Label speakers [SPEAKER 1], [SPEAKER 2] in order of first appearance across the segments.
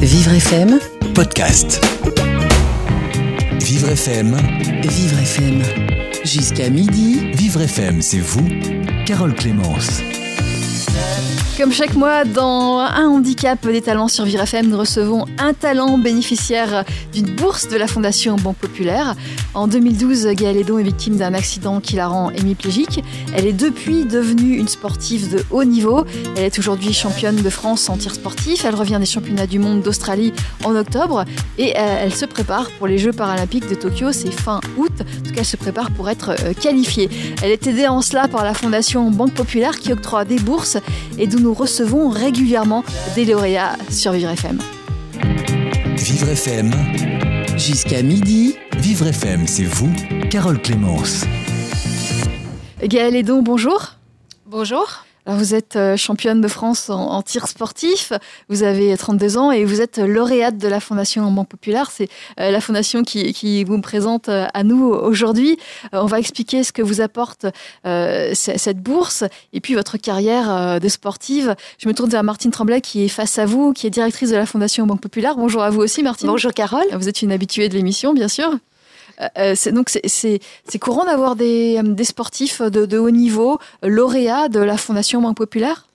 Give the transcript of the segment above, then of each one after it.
[SPEAKER 1] Vivre FM,
[SPEAKER 2] podcast. Vivre FM,
[SPEAKER 1] Vivre FM. Jusqu'à midi,
[SPEAKER 2] Vivre FM, c'est vous, Carole Clémence.
[SPEAKER 3] Comme chaque mois, dans Un handicap des talents sur Vivre FM, nous recevons un talent bénéficiaire d'une bourse de la Fondation Banque Populaire. En 2012, Gaëlle Edon est victime d'un accident qui la rend hémiplégique. Elle est depuis devenue une sportive de haut niveau. Elle est aujourd'hui championne de France en tir sportif. Elle revient des championnats du monde d'Australie en octobre et euh, elle se prépare pour les Jeux paralympiques de Tokyo. C'est fin août. En tout cas, elle se prépare pour être euh, qualifiée. Elle est aidée en cela par la Fondation Banque Populaire qui octroie des bourses et d'où nous recevons régulièrement des lauréats sur Vivre FM.
[SPEAKER 2] Vivre FM,
[SPEAKER 1] jusqu'à midi,
[SPEAKER 2] Vivre FM, c'est vous, Carole Clémence.
[SPEAKER 3] Gaëlle Edon, bonjour.
[SPEAKER 4] Bonjour.
[SPEAKER 3] Vous êtes euh, championne de France en, en, tir sportif, vous avez 32 ans et vous êtes lauréate de la Fondation Banque Populaire. C'est euh, la fondation qui, qui, vous présente euh, à nous aujourd'hui. on va expliquer ce que vous apporte euh, cette bourse et puis votre carrière de sportive. Je me tourne vers Martine Tremblay qui est face à vous, qui est directrice de la Fondation Banque Populaire. Bonjour à vous aussi Martine.
[SPEAKER 4] Bonjour Carole.
[SPEAKER 3] Vous êtes une habituée de l'émission bien sûr. Euh, donc c'est courant d'avoir des, des, sportifs de, de, haut niveau, lauréats de la Fondation Banque Populaire?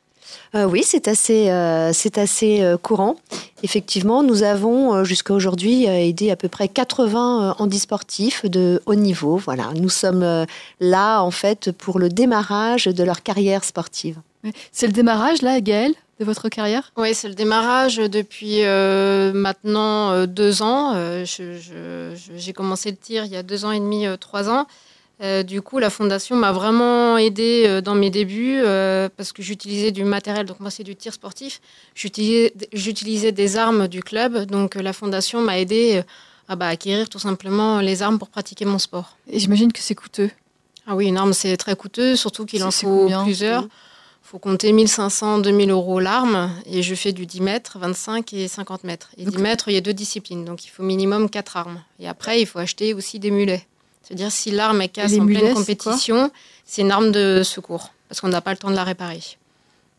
[SPEAKER 4] Euh, Oui, c'est assez, euh, c'est assez euh, courant. Effectivement, nous avons jusqu'à aujourd'hui aidé à peu près 80 handisportifs de haut niveau. Voilà, nous sommes là en fait pour le démarrage de leur carrière sportive.
[SPEAKER 3] C'est le démarrage là, Gaëlle? De votre carrière?
[SPEAKER 5] Oui, c'est le démarrage depuis euh, maintenant euh, deux ans. Euh, j'ai commencé le tir il y a deux ans et demi, trois ans. du coup, la fondation m'a vraiment aidé dans mes débuts parce que j'utilisais du matériel. Donc moi, c'est du tir sportif. J'utilisais des armes du club. Donc la fondation m'a aidé à bah, acquérir tout simplement les armes pour pratiquer mon sport.
[SPEAKER 3] Et j'imagine que c'est coûteux.
[SPEAKER 5] Ah oui, une arme, c'est très coûteux, surtout qu'il en faut plusieurs. Faut compter 1500, 2000 euros l'arme et je fais du 10 mètres, 25 et 50 mètres. Et donc, 10 mètres, il y a deux disciplines, donc il faut minimum 4 armes. Et après, il faut acheter aussi des mulets. C'est-à-dire si l'arme est casse en mulets, pleine compétition, c'est une arme de secours parce qu'on n'a pas le temps de la réparer.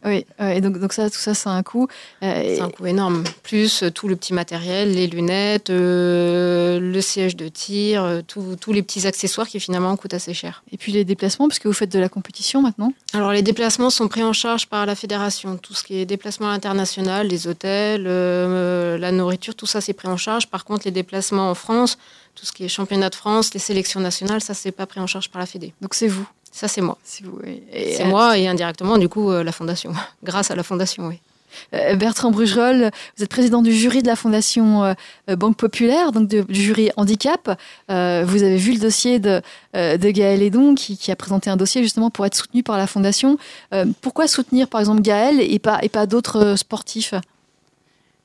[SPEAKER 3] Oui, et donc, donc ça, tout ça, c'est un coût.
[SPEAKER 5] Euh, c'est un coût énorme. Plus euh, tout le petit matériel, les lunettes, euh, le siège de tir, tous les petits accessoires qui finalement coûtent assez cher.
[SPEAKER 3] Et puis les déplacements, puisque vous faites de la compétition maintenant?
[SPEAKER 5] Alors les déplacements sont pris en charge par la fédération. Tout ce qui est déplacement international, les hôtels, euh, la nourriture, tout ça c'est pris en charge. Par contre, les déplacements en France, tout ce qui est championnat de France, les sélections nationales, ça c'est pas pris en charge par la Fédé.
[SPEAKER 3] Donc c'est vous
[SPEAKER 5] ça, c'est moi.
[SPEAKER 3] C'est vous,
[SPEAKER 5] oui. C'est moi et indirectement, du coup, euh, la Fondation. Grâce à la Fondation, oui.
[SPEAKER 3] Euh, Bertrand Brugerolles, vous êtes président du jury de la Fondation euh, Banque Populaire, donc de, du jury handicap. Euh, vous avez vu le dossier de, de Gaël Edon qui, qui, a présenté un dossier justement pour être soutenu par la Fondation. Euh, pourquoi soutenir par exemple Gaël et pas, et pas d'autres sportifs?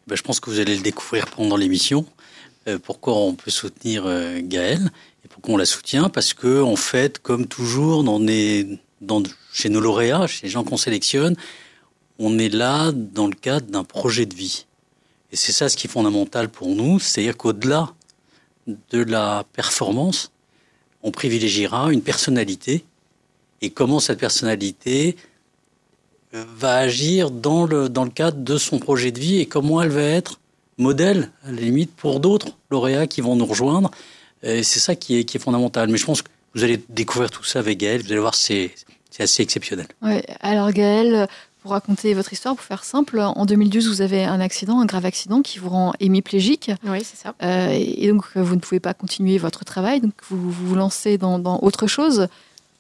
[SPEAKER 6] Ben, Je pense que vous allez le découvrir pendant l'émission. pourquoi on peut soutenir Gaël? Qu'on la soutient parce que, en fait, comme toujours, dans les, dans, chez nos lauréats, chez les gens qu'on sélectionne, on est là dans le cadre d'un projet de vie. Et c'est ça ce qui est fondamental pour nous, c'est-à-dire qu'au-delà de la performance, on privilégiera une personnalité et comment cette personnalité va agir dans le, dans le cadre de son projet de vie et comment elle va être modèle, à la limite, pour d'autres lauréats qui vont nous rejoindre c'est ça qui est, qui est fondamental. Mais je pense que vous allez découvrir tout ça avec Gaël. Vous allez voir, c'est assez exceptionnel.
[SPEAKER 3] Ouais. Alors Gaël, pour raconter votre histoire, pour faire simple, en 2012, vous avez un accident, un grave accident qui vous rend hémiplégique.
[SPEAKER 5] Oui, c'est ça.
[SPEAKER 3] Euh, et donc, vous ne pouvez pas continuer votre travail, donc vous vous lancez dans, dans autre chose.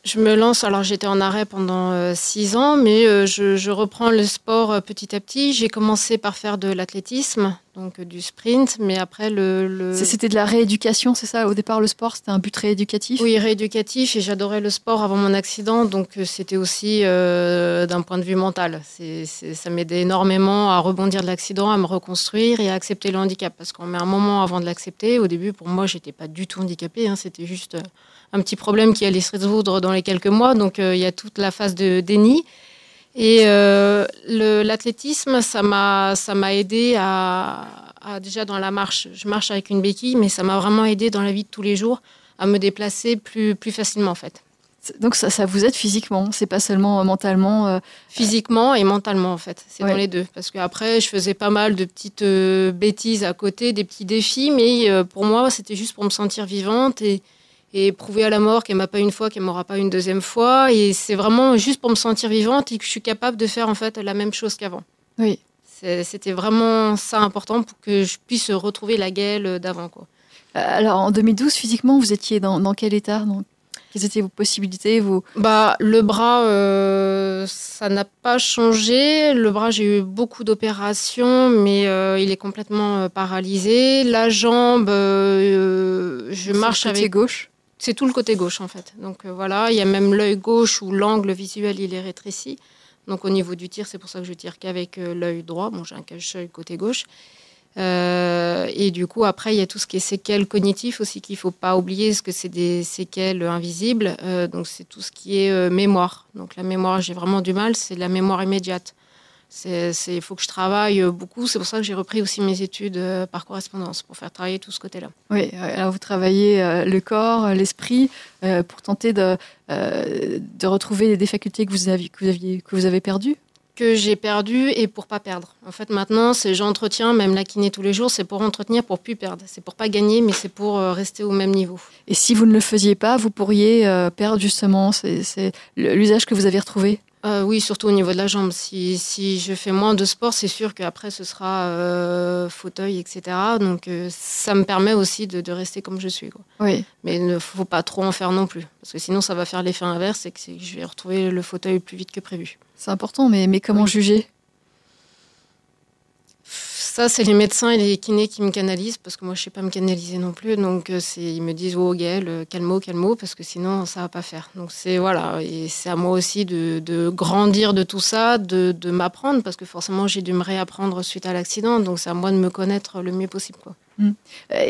[SPEAKER 5] Je me lance, alors j'étais en arrêt pendant euh, six ans, mais euh, je, je, reprends le sport euh, petit à petit. J'ai commencé par faire de l'athlétisme, donc du sprint, mais après le... le...
[SPEAKER 3] C'était de la rééducation, c'est ça Au départ, le sport, c'était un but rééducatif?
[SPEAKER 5] Oui, rééducatif, et j'adorais le sport avant mon accident, donc c'était aussi euh, d'un point de vue mental. C est, c est, ça m'aidait énormément à rebondir de l'accident, à me reconstruire et à accepter le handicap, parce qu'on met un moment avant de l'accepter. Au début, pour moi, j'étais pas du tout handicapée, hein, c'était juste un petit problème qui allait se résoudre dans les quelques mois. Donc euh, il y a toute la phase de déni. Et euh, l'athlétisme, ça m'a ça m'a aidé à, à, déjà dans la marche. Je marche avec une béquille, mais ça m'a vraiment aidé dans la vie de tous les jours à me déplacer plus plus facilement en fait.
[SPEAKER 3] Donc ça, ça vous aide physiquement, c'est pas seulement mentalement. euh,
[SPEAKER 5] Physiquement et mentalement, en fait. C'est
[SPEAKER 3] Ouais.
[SPEAKER 5] dans les deux. Parce qu'après, je faisais pas mal de petites bêtises à côté, des petits défis, mais pour moi, c'était juste pour me sentir vivante et, et prouver à la mort qu'elle m'a pas une fois, qu'elle m'aura pas une deuxième fois. Et c'est vraiment juste pour me sentir vivante et que je suis capable de faire, en fait, la même chose qu'avant.
[SPEAKER 3] Oui.
[SPEAKER 5] C'était vraiment ça important pour que je puisse retrouver la Gaëlle d'avant, quoi.
[SPEAKER 3] Euh, Alors en 2012, physiquement, vous étiez dans, dans quel état? Quelles étaient vos possibilités vos...
[SPEAKER 5] Bah, le bras, euh, ça n'a pas changé. Le bras, j'ai eu beaucoup d'opérations, mais euh, il est complètement euh, paralysé. La jambe, je marche
[SPEAKER 3] le côté
[SPEAKER 5] avec.
[SPEAKER 3] gauche?
[SPEAKER 5] C'est tout le côté gauche, en fait. Donc euh, voilà, il y a même l'œil gauche où l'angle visuel il est rétréci. Donc au niveau du tir, c'est pour ça que je tire qu'avec euh, l'œil droit. Bon, j'ai un cache-œil côté gauche. Euh, et du coup, après, il y a tout ce qui est séquelles cognitives aussi qu'il faut pas oublier, parce que c'est des séquelles invisibles. Donc, c'est tout ce qui est mémoire. Donc, la mémoire, j'ai vraiment du mal, c'est la mémoire immédiate. Il faut que je travaille euh, beaucoup. C'est pour ça que j'ai repris aussi mes études euh, par correspondance pour faire travailler tout ce côté-là.
[SPEAKER 3] Oui, euh, alors vous travaillez euh, le corps, euh, l'esprit, euh, pour tenter de, euh, de retrouver des facultés que vous, aviez, que, vous aviez, que vous avez perdues?
[SPEAKER 5] que j'ai perdu et pour pas perdre. En fait, maintenant, c'est j'entretiens, même la kiné tous les jours, c'est pour entretenir, pour plus perdre. C'est pour pas gagner, mais c'est pour euh, rester au même niveau.
[SPEAKER 3] Et si vous ne le faisiez pas, vous pourriez euh, perdre justement l'usage que vous avez retrouvé?
[SPEAKER 5] Euh, oui, surtout au niveau de la jambe. Si, si je fais moins de sport, c'est sûr qu'après, ce sera euh, fauteuil, etc. Donc, euh, ça me permet aussi de, de rester comme je suis. Quoi.
[SPEAKER 3] Oui.
[SPEAKER 5] Mais il ne faut pas trop en faire non plus. Parce que sinon, ça va faire l'effet inverse et que, je vais retrouver le fauteuil plus vite que prévu.
[SPEAKER 3] C'est important, mais, mais comment
[SPEAKER 5] Oui.
[SPEAKER 3] juger?
[SPEAKER 5] Ça, c'est les médecins et les kinés qui me canalisent, parce que moi, je sais pas me canaliser non plus. Donc, euh, ils me disent, oh, Gaëlle, euh, calme calme parce que sinon, ça va pas faire. Donc, c'est, voilà. Et c'est à moi aussi de, de grandir de tout ça, de, de m'apprendre, parce que forcément, j'ai dû me réapprendre suite à l'accident. Donc, c'est à moi de me connaître le mieux possible, quoi.
[SPEAKER 3] Euh,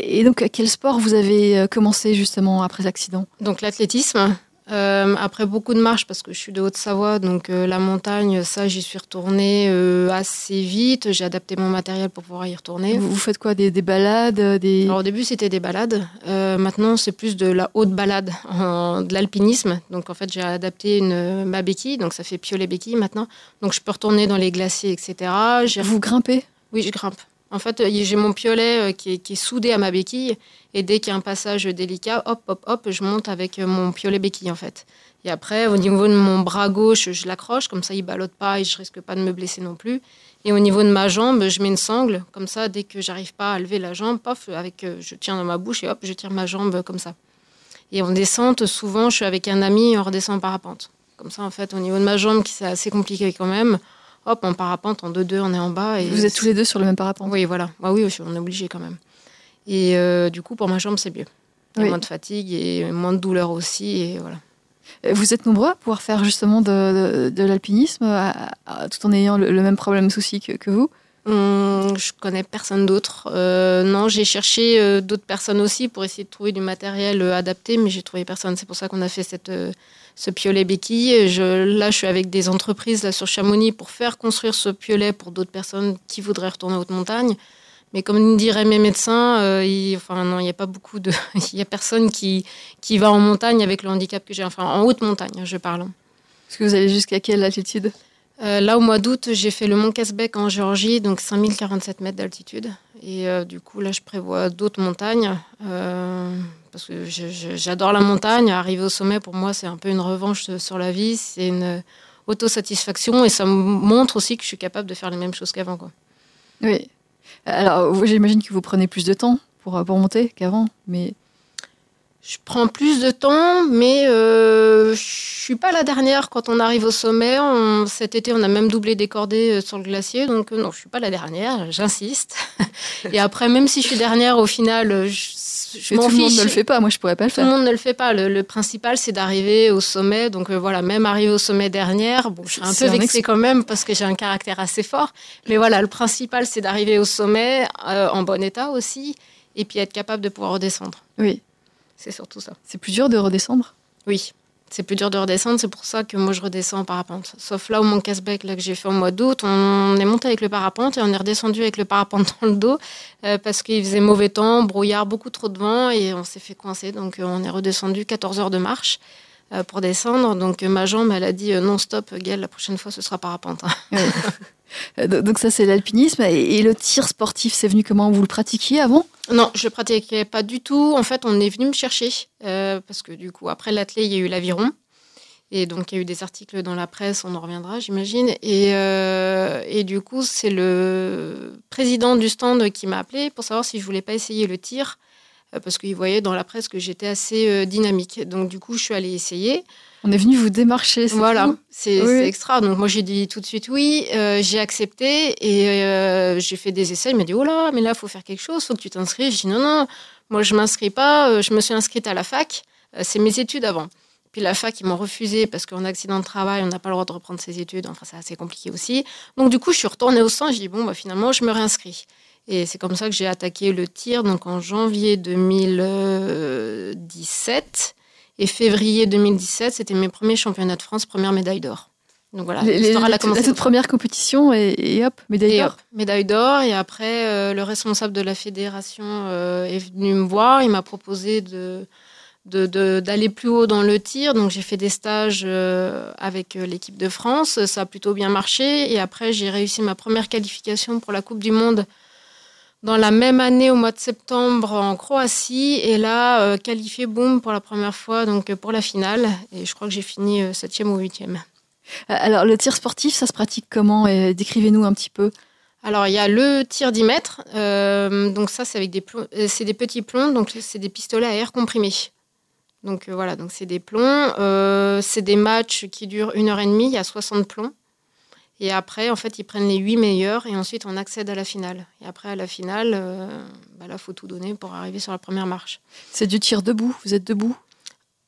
[SPEAKER 3] Et donc, quel sport vous avez euh, commencé justement après l'accident?
[SPEAKER 5] Donc l'athlétisme. Euh, après beaucoup de marches, parce que je suis de Haute-Savoie, donc euh, la montagne, ça, j'y suis retournée euh, assez vite. J'ai adapté mon matériel pour pouvoir y retourner.
[SPEAKER 3] vous, vous faites quoi? Des, des balades des...
[SPEAKER 5] Alors au début, c'était des balades. Maintenant, c'est plus de la haute balade, en- de l'alpinisme. Donc en fait, j'ai adapté une, ma béquille, donc ça fait piolet béquille maintenant. Donc je peux retourner dans les glaciers, etc.
[SPEAKER 3] Vous grimpez?
[SPEAKER 5] Oui, je grimpe. En fait, euh, j'ai mon piolet euh, qui est, soudé à ma béquille. Et dès qu'il y a un passage délicat, hop, hop, hop, je monte avec euh, mon piolet béquille, en fait. Et après, au niveau de mon bras gauche, je l'accroche. Comme ça, il ballotte pas et je risque pas de me blesser non plus. Et au niveau de ma jambe, je mets une sangle. Comme ça, dès que j'arrive pas à lever la jambe, paf, avec, je tiens dans ma bouche et hop, je tire ma jambe comme ça. Et en descente, souvent, je suis avec un ami on redescend en parapente. Comme ça, en fait, au niveau de ma jambe, qui c'est assez compliqué quand même, hop, en parapente, en 2-2, on est en bas. Et
[SPEAKER 3] Vous êtes tous les deux sur le même parapente
[SPEAKER 5] oui, voilà. Bah oui, on est obligé quand même. Et euh, du coup, pour ma jambe, c'est mieux. Il y a
[SPEAKER 3] Oui.
[SPEAKER 5] moins de fatigue et moins de douleur aussi. Et voilà.
[SPEAKER 3] Euh, Vous êtes nombreux à pouvoir faire justement de, de, de l'alpinisme tout en ayant le, le même problème souci que, que vous?
[SPEAKER 5] Hum, je connais personne d'autre. Euh, non, j'ai cherché euh, d'autres personnes aussi pour essayer de trouver du matériel euh, adapté, mais j'ai trouvé personne. C'est pour ça qu'on a fait cette, ce piolet béquille. Je, là, je suis avec des entreprises là, sur Chamonix pour faire construire ce piolet pour d'autres personnes qui voudraient retourner en haute montagne. Mais comme diraient mes médecins, euh, il, enfin non, il n'y a pas beaucoup de, il y a personne qui qui va en montagne avec le handicap que j'ai. Enfin, en haute montagne, je parle.
[SPEAKER 3] Est-ce que vous allez jusqu'à quelle altitude?
[SPEAKER 5] Euh, là, au mois d'août, j'ai fait le mont Casbec en Géorgie, donc 5047 mètres d'altitude. Et euh, du coup, là, je prévois d'autres montagnes. euh, parce que j'adore la montagne. Arriver au sommet, pour moi, c'est un peu une revanche sur la vie. C'est une autosatisfaction et ça me montre aussi que je suis capable de faire les mêmes choses qu'avant.
[SPEAKER 3] Oui. Alors, j'imagine que vous prenez plus de temps pour, pour monter qu'avant, mais
[SPEAKER 5] Je prends plus de temps, mais euh, je suis pas la dernière quand on arrive au sommet. On- cet été, on a même doublé des cordées euh, sur le glacier, donc euh, non, je suis pas la dernière. J'insiste. Et après, même si je suis dernière, au final, euh, je, m'en
[SPEAKER 3] tout le monde
[SPEAKER 5] fiche.
[SPEAKER 3] ne le fait pas. Moi, je pourrais pas le
[SPEAKER 5] Tout le
[SPEAKER 3] faire.
[SPEAKER 5] monde ne le fait pas. Le, le principal, c'est d'arriver au sommet. Donc euh, voilà, même arriver au sommet dernière, bon, je suis un peu vexée
[SPEAKER 3] ex-
[SPEAKER 5] quand même parce que j'ai un caractère assez fort. Mais voilà, le principal, c'est d'arriver au sommet euh, en bon état aussi, et puis être capable de pouvoir redescendre.
[SPEAKER 3] Oui.
[SPEAKER 5] C'est surtout ça.
[SPEAKER 3] C'est plus dur de redescendre?
[SPEAKER 5] Oui, c'est plus dur de redescendre. C'est pour ça que moi, je redescends en parapente. Sauf là, au Mont Casbec, là, que j'ai fait au mois d'août, on est monté avec le parapente et on est redescendu avec le parapente dans le dos euh, parce qu'il faisait mauvais temps, brouillard, beaucoup trop de vent et on s'est fait coincer. Donc, euh, on est redescendu 14 heures de marche. euh, pour descendre. Donc ma jambe, elle a dit non stop, Gaël, la prochaine fois ce sera parapente.
[SPEAKER 3] Donc ça c'est l'alpinisme et le tir sportif, c'est venu comment? Vous le pratiquiez avant?
[SPEAKER 5] Non, je le pratiquais pas du tout. En fait, on est venu me chercher parce que du coup après l'athlé, il y a eu l'aviron. Et donc, il y a eu des articles dans la presse, on en reviendra, j'imagine. Et, euh, et, du coup, c'est le président du stand qui m'a appelé pour savoir si je voulais pas essayer le tir, euh, parce qu'il voyait dans la presse que j'étais assez euh, dynamique. Donc, du coup, je suis allée essayer.
[SPEAKER 3] On est venu vous démarcher.
[SPEAKER 5] Voilà, c'est extra. Donc, moi, j'ai dit tout de suite oui. j'ai accepté et j'ai fait des essais. Il m'a dit Oh là, mais là, il faut faire quelque chose, il faut que tu t'inscrives. J'ai dit Non, non, moi, je m'inscris pas. Je me suis inscrite à la fac. c'est mes études avant. Puis la fac, ils m'ont refusé parce qu'en accident de travail, on n'a pas le droit de reprendre ses études. Enfin, c'est assez compliqué aussi. Donc, du coup, je suis retournée au centre. J'ai dit, bon, bah, finalement, je me réinscris. Et c'est comme ça que j'ai attaqué le tir, donc en janvier 2017. Et février 2017, c'était mes premiers championnats de France, première médaille d'or.
[SPEAKER 3] Donc voilà, commencé. La toute première compétition et, hop, médaille d'or.
[SPEAKER 5] Médaille d'or. Et après, euh, le responsable de la fédération euh, est venu me voir. Il m'a proposé de d'aller plus haut dans le tir. Donc j'ai fait des stages euh, avec l'équipe de France. Ça a plutôt bien marché. Et après, j'ai réussi ma première qualification pour la Coupe du Monde dans la même année, au mois de septembre, en Croatie. Et là, euh, qualifié, boum, pour la première fois, donc pour la finale. Et je crois que j'ai fini septième ou huitième.
[SPEAKER 3] Alors, le tir sportif, ça se pratique comment? Décrivez-nous un petit peu.
[SPEAKER 5] Alors, il y a le tir 10 mètres. donc, ça, c'est avec des, c'est des petits plombs. Donc, c'est des pistolets à air comprimé. Donc euh, voilà, donc c'est des plombs. Euh, c'est des matchs qui durent une heure et demie, il y a 60 plombs. Et après, en fait, ils prennent les huit meilleurs et ensuite on accède à la finale. Et après, à la finale, euh, bah là, il faut tout donner pour arriver sur la première marche.
[SPEAKER 3] C'est du tir debout Vous êtes debout?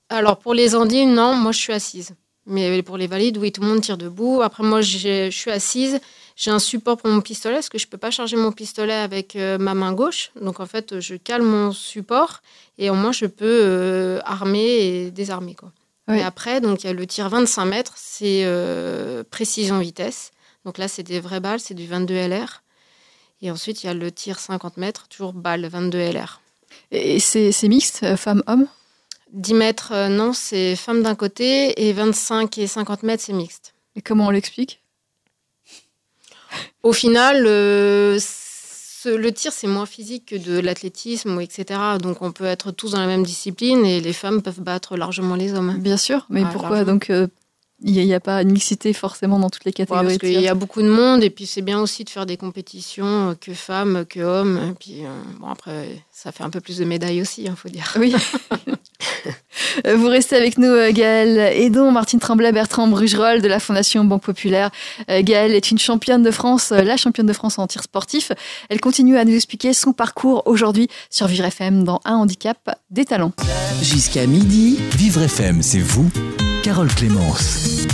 [SPEAKER 5] Alors, pour les Andines, non, moi je suis assise. Mais pour les valides, oui, tout le monde tire debout. Après, moi, je suis assise. J'ai un support pour mon pistolet parce que je ne peux pas charger mon pistolet avec euh, ma main gauche. Donc en fait, je cale mon support et au moins je peux euh, armer et désarmer. Quoi. Et après, donc il y a le tir 25 mètres, c'est euh, précision vitesse. Donc là, c'est des vraies balles, c'est du 22 LR. Et ensuite, il y a le tir 50 mètres, toujours balle 22 LR.
[SPEAKER 3] Et c'est mixte, femme-homme
[SPEAKER 5] 10 mètres, non, c'est femme d'un côté, et 25 et 50 mètres, c'est mixte.
[SPEAKER 3] Et comment on l'explique?
[SPEAKER 5] Au final, euh, le tir, c'est moins physique que de l'athlétisme, etc. Donc, on peut être tous dans la même discipline et les femmes peuvent battre largement les hommes.
[SPEAKER 3] Bien sûr, mais pourquoi? Donc euh, il n'y a, pas une mixité forcément dans toutes les catégories.
[SPEAKER 5] parce qu'il y a beaucoup de monde et puis c'est bien aussi de faire des compétitions euh, que femmes, que hommes. Et puis bon après, ça fait un peu plus de médailles aussi, il hein, faut dire.
[SPEAKER 3] Oui. Euh, vous restez avec nous, euh, Gaëlle Edon, Martine Tremblay, Bertrand Brugerolles de la Fondation Banque Populaire. Euh, Gaëlle est une championne de France, la championne de France en tir sportif. Elle continue à nous expliquer son parcours aujourd'hui sur Vivre FM dans Un handicap des talents.
[SPEAKER 2] Jusqu'à midi, Vivre FM, c'est vous, Carole Clémence.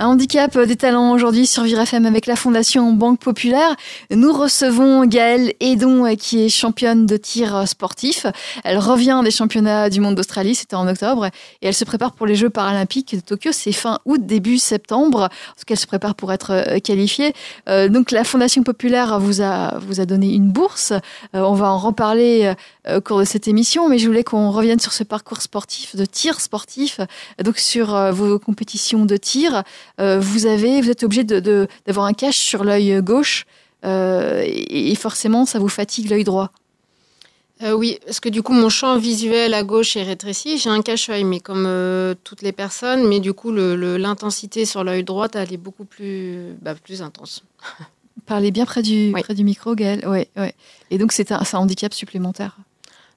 [SPEAKER 3] Un handicap des talents aujourd'hui sur Vivre FM avec la Fondation Banque Populaire. Nous recevons Gaëlle Edon qui est championne de tir sportif. Elle revient des championnats du monde d'Australie, c'était en octobre, et elle se prépare pour les Jeux paralympiques de Tokyo. C'est fin août, début septembre, parce qu'elle se prépare pour être euh, qualifiée. Euh, donc la Fondation Populaire vous a, vous a donné une bourse. Euh, on va en reparler au cours de cette émission, mais je voulais qu'on revienne sur ce parcours sportif de tir sportif, donc sur vos compétitions de tir. Euh, vous avez, vous êtes obligé d'avoir un cache sur l'œil gauche euh, et, forcément ça vous fatigue l'œil droit.
[SPEAKER 5] Euh, oui, parce que du coup, mon champ visuel à gauche est rétréci. J'ai un cache-œil, mais comme toutes les personnes, mais du coup, l'intensité sur l'œil droit, elle est beaucoup plus, bah, plus intense.
[SPEAKER 3] Parlez bien près du, près du micro. Ouais, ouais. Et donc, c'est un, un, handicap supplémentaire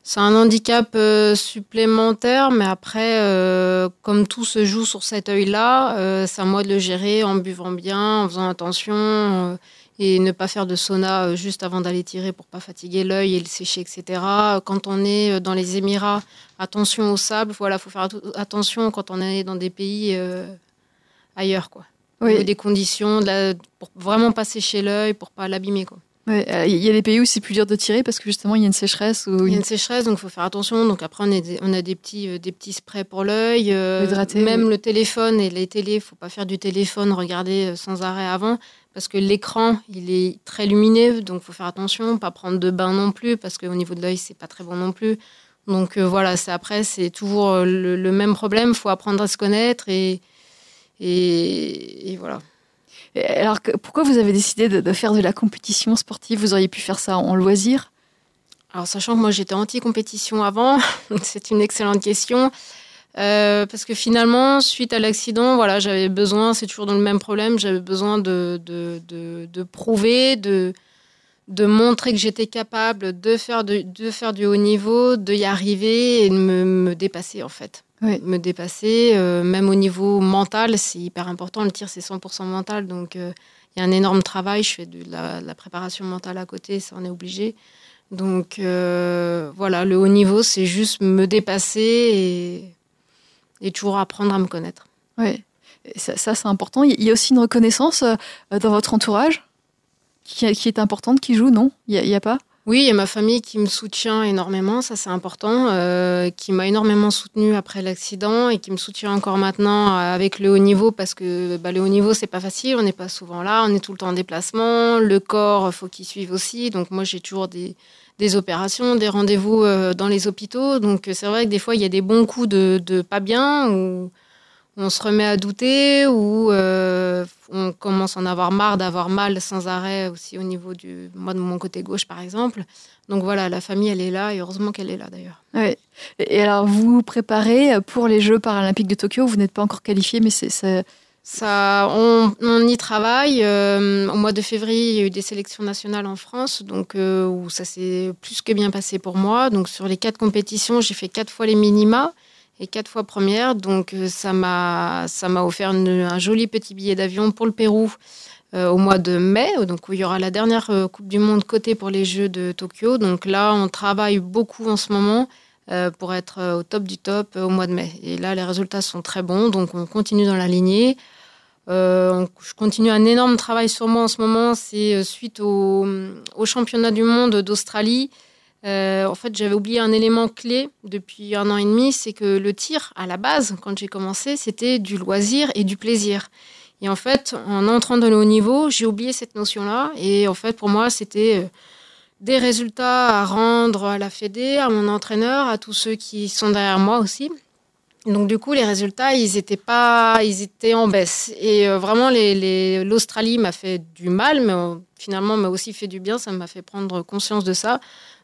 [SPEAKER 5] c'est un handicap euh, supplémentaire, mais après, euh, comme tout se joue sur cet œil-là, euh, c'est à moi de le gérer en buvant bien, en faisant attention et ne pas faire de sauna juste avant d'aller tirer pour pas fatiguer l'œil et le sécher, etc. Quand on est dans les Émirats, attention au sable. Voilà, faut faire attention quand on est dans des pays ailleurs, quoi. Oui. Des conditions pour vraiment pas sécher l'œil, pour pas l'abîmer, quoi.
[SPEAKER 3] Euh, il y a des pays où c'est plus dur de tirer parce que justement il y a une sécheresse.
[SPEAKER 5] Ou... Il y a une sécheresse, donc il faut faire attention. Donc après, on a des, on a des petits, euh, des petits sprays pour l'œil. Euh, même le téléphone et les télés, il faut pas faire du téléphone, regarder sans arrêt avant. Parce que l'écran, il est très lumineux, donc il faut faire attention. Pas prendre de bain non plus, parce qu'au niveau de l'œil, c'est pas très bon non plus. Donc voilà, c'est après, c'est toujours le, même problème. Il faut apprendre à se connaître et, et, voilà.
[SPEAKER 3] Alors, pourquoi vous avez décidé de, faire de la compétition sportive? Vous auriez pu faire ça en loisir?
[SPEAKER 5] Alors, sachant que moi j'étais anti-compétition avant, c'est une excellente question. Euh, parce que finalement, suite à l'accident, voilà, j'avais besoin, c'est toujours dans le même problème, j'avais besoin de, de, de, prouver, de, de montrer que j'étais capable de faire, de, de, faire du haut niveau, de y arriver et de me, me dépasser en fait. Me dépasser, euh, même au niveau mental, c'est hyper important. Le tir, c'est 100% mental, donc euh, il y a un énorme travail. Je fais de la, la, préparation mentale à côté, ça en est obligé. Donc voilà, le haut niveau, c'est juste me dépasser et et toujours apprendre à me connaître.
[SPEAKER 3] Oui, ça, c'est important. Il y a aussi une reconnaissance euh, dans votre entourage qui, est importante, qui joue, non? Il n'y a, pas?
[SPEAKER 5] Oui, il y a ma famille qui me soutient énormément, ça c'est important, euh, qui m'a énormément soutenu après l'accident et qui me soutient encore maintenant avec le haut niveau parce que bah, le haut niveau c'est pas facile, on n'est pas souvent là, on est tout le temps en déplacement, le corps faut qu'il suive aussi, donc moi j'ai toujours des, des opérations, des rendez-vous euh, dans les hôpitaux. Donc c'est vrai que des fois, il y a des bons coups de, pas bien, où on se remet à douter, ou euh, on commence à en avoir marre d'avoir mal sans arrêt aussi au niveau du... Moi, de mon côté gauche, par exemple. Donc voilà, la famille, elle est là, et heureusement qu'elle est là d'ailleurs.
[SPEAKER 3] Oui. Et alors, vous vous préparez pour les Jeux paralympiques de Tokyo? Vous n'êtes pas encore qualifié, mais c'est
[SPEAKER 5] ça, on, on, y travaille. Euh, au mois de février, il y a eu des sélections nationales en France, donc euh, où ça s'est plus que bien passé pour moi. Donc sur les quatre compétitions, j'ai fait quatre fois les minima et quatre fois première. Donc euh, ça m'a ça m'a offert un joli petit billet d'avion pour le Pérou au mois de mai, donc où il y aura la dernière Coupe du Monde côté pour les Jeux de Tokyo. Donc là, on travaille beaucoup en ce moment. pour être au top du top au mois de mai. Et là, les résultats sont très bons, donc on continue dans la lignée. Euh, je continue un énorme travail sur moi en ce moment. C'est euh, suite au, championnat du monde d'Australie. Euh, en fait, j'avais oublié un élément clé depuis un an et demi, c'est que le tir, à la base, quand j'ai commencé, c'était du loisir et du plaisir. Et en fait, en entrant dans le haut niveau, j'ai oublié cette notion-là. Et en fait, pour moi, c'était des résultats à rendre à la Fédé, à mon entraîneur, à tous ceux qui sont derrière moi aussi. Donc du coup, les résultats, ils étaient pas, ils étaient en baisse. Et euh, vraiment, l'Australie m'a fait du mal, mais euh, finalement m'a aussi fait du bien. Ça m'a fait prendre conscience de ça.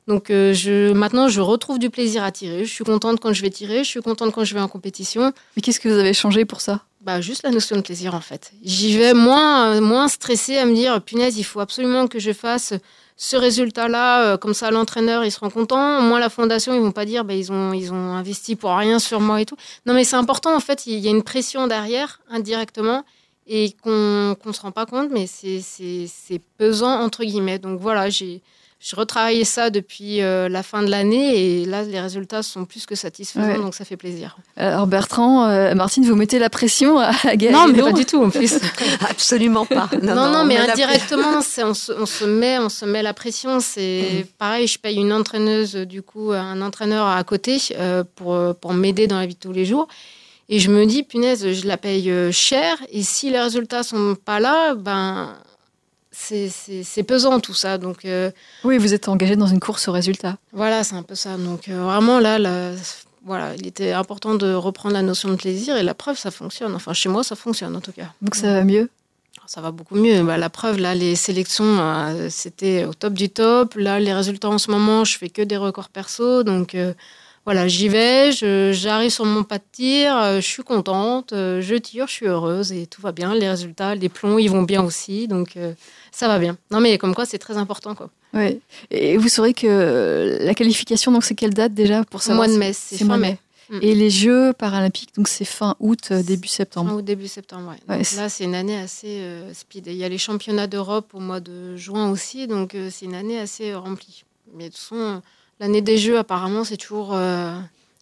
[SPEAKER 5] Donc euh, je, maintenant, je retrouve du plaisir à tirer. Je suis contente quand je vais tirer. Je suis contente quand je vais en compétition.
[SPEAKER 3] Mais qu'est-ce que vous avez changé pour ça?
[SPEAKER 5] Bah, juste la notion de plaisir en fait. J'y vais moins, moins stressée à me dire punaise, il faut absolument que je fasse ce résultat-là, euh, comme ça l'entraîneur il sera content. Moi la fondation ils vont pas dire bah, ils ont ils ont investi pour rien sur moi et tout. Non mais c'est important en fait, il y a une pression derrière indirectement et qu'on ne se rend pas compte, mais c'est pesant entre guillemets. Donc voilà, j'ai je retravaillais ça depuis euh, la fin de l'année et là, les résultats sont plus que satisfaisants, donc ça fait plaisir.
[SPEAKER 3] Alors Bertrand, euh, Martine, vous mettez la pression à
[SPEAKER 5] Gaël Non, mais pas du tout en plus.
[SPEAKER 4] Absolument pas.
[SPEAKER 5] Non, non, mais indirectement, on se, on, se, met, on se met la pression. C'est mm. pareil, je paye une entraîneuse, du coup, un entraîneur à côté euh, pour, pour m'aider dans la vie de tous les jours. Et je me dis, punaise, je la paye cher. Et si les résultats sont pas là, ben c'est pesant tout ça. Donc, euh,
[SPEAKER 3] oui, vous êtes engagé dans une course au résultat.
[SPEAKER 5] Voilà, c'est un peu ça. Donc euh, vraiment là, voilà, il était important de reprendre la notion de plaisir et la preuve, ça fonctionne. Enfin, chez moi, ça fonctionne en tout cas.
[SPEAKER 3] Donc ça va mieux?
[SPEAKER 5] Ça va beaucoup mieux. Bah, la preuve, là, les sélections, euh, c'était au top du top. Là, les résultats en ce moment, je fais que des records perso. Donc, voilà, j'y vais, j'arrive sur mon pas de tir, je suis contente, je tire, je suis heureuse et tout va bien. Les résultats, les plombs, ils vont bien aussi. Donc, ça va bien. Non, mais comme quoi, c'est très important, quoi.
[SPEAKER 3] Oui. Et vous saurez que la qualification, donc, c'est quelle date déjà pour savoir
[SPEAKER 5] Mois de mai, c'est fin mai.
[SPEAKER 3] Mm. Et les Jeux paralympiques, donc c'est fin août, euh, début septembre.
[SPEAKER 5] Fin août, début septembre, ouais. là, c'est une année assez euh, speed. Et il y a les championnats d'Europe au mois de juin aussi, donc euh, c'est une année assez remplie. Mais de toute façon, l'année des Jeux, apparemment, c'est toujours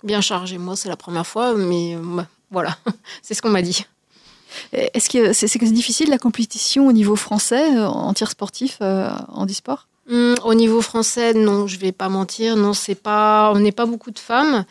[SPEAKER 5] bien chargé. Moi, c'est la première fois, mais voilà, c'est ce qu'on m'a dit.
[SPEAKER 3] Est-ce que c'est difficile la compétition au niveau français euh, en tir sportif, euh, en e-sport?
[SPEAKER 5] Hum, Au niveau français, non, je vais pas mentir. Non, c'est pas, on n'est pas beaucoup de femmes.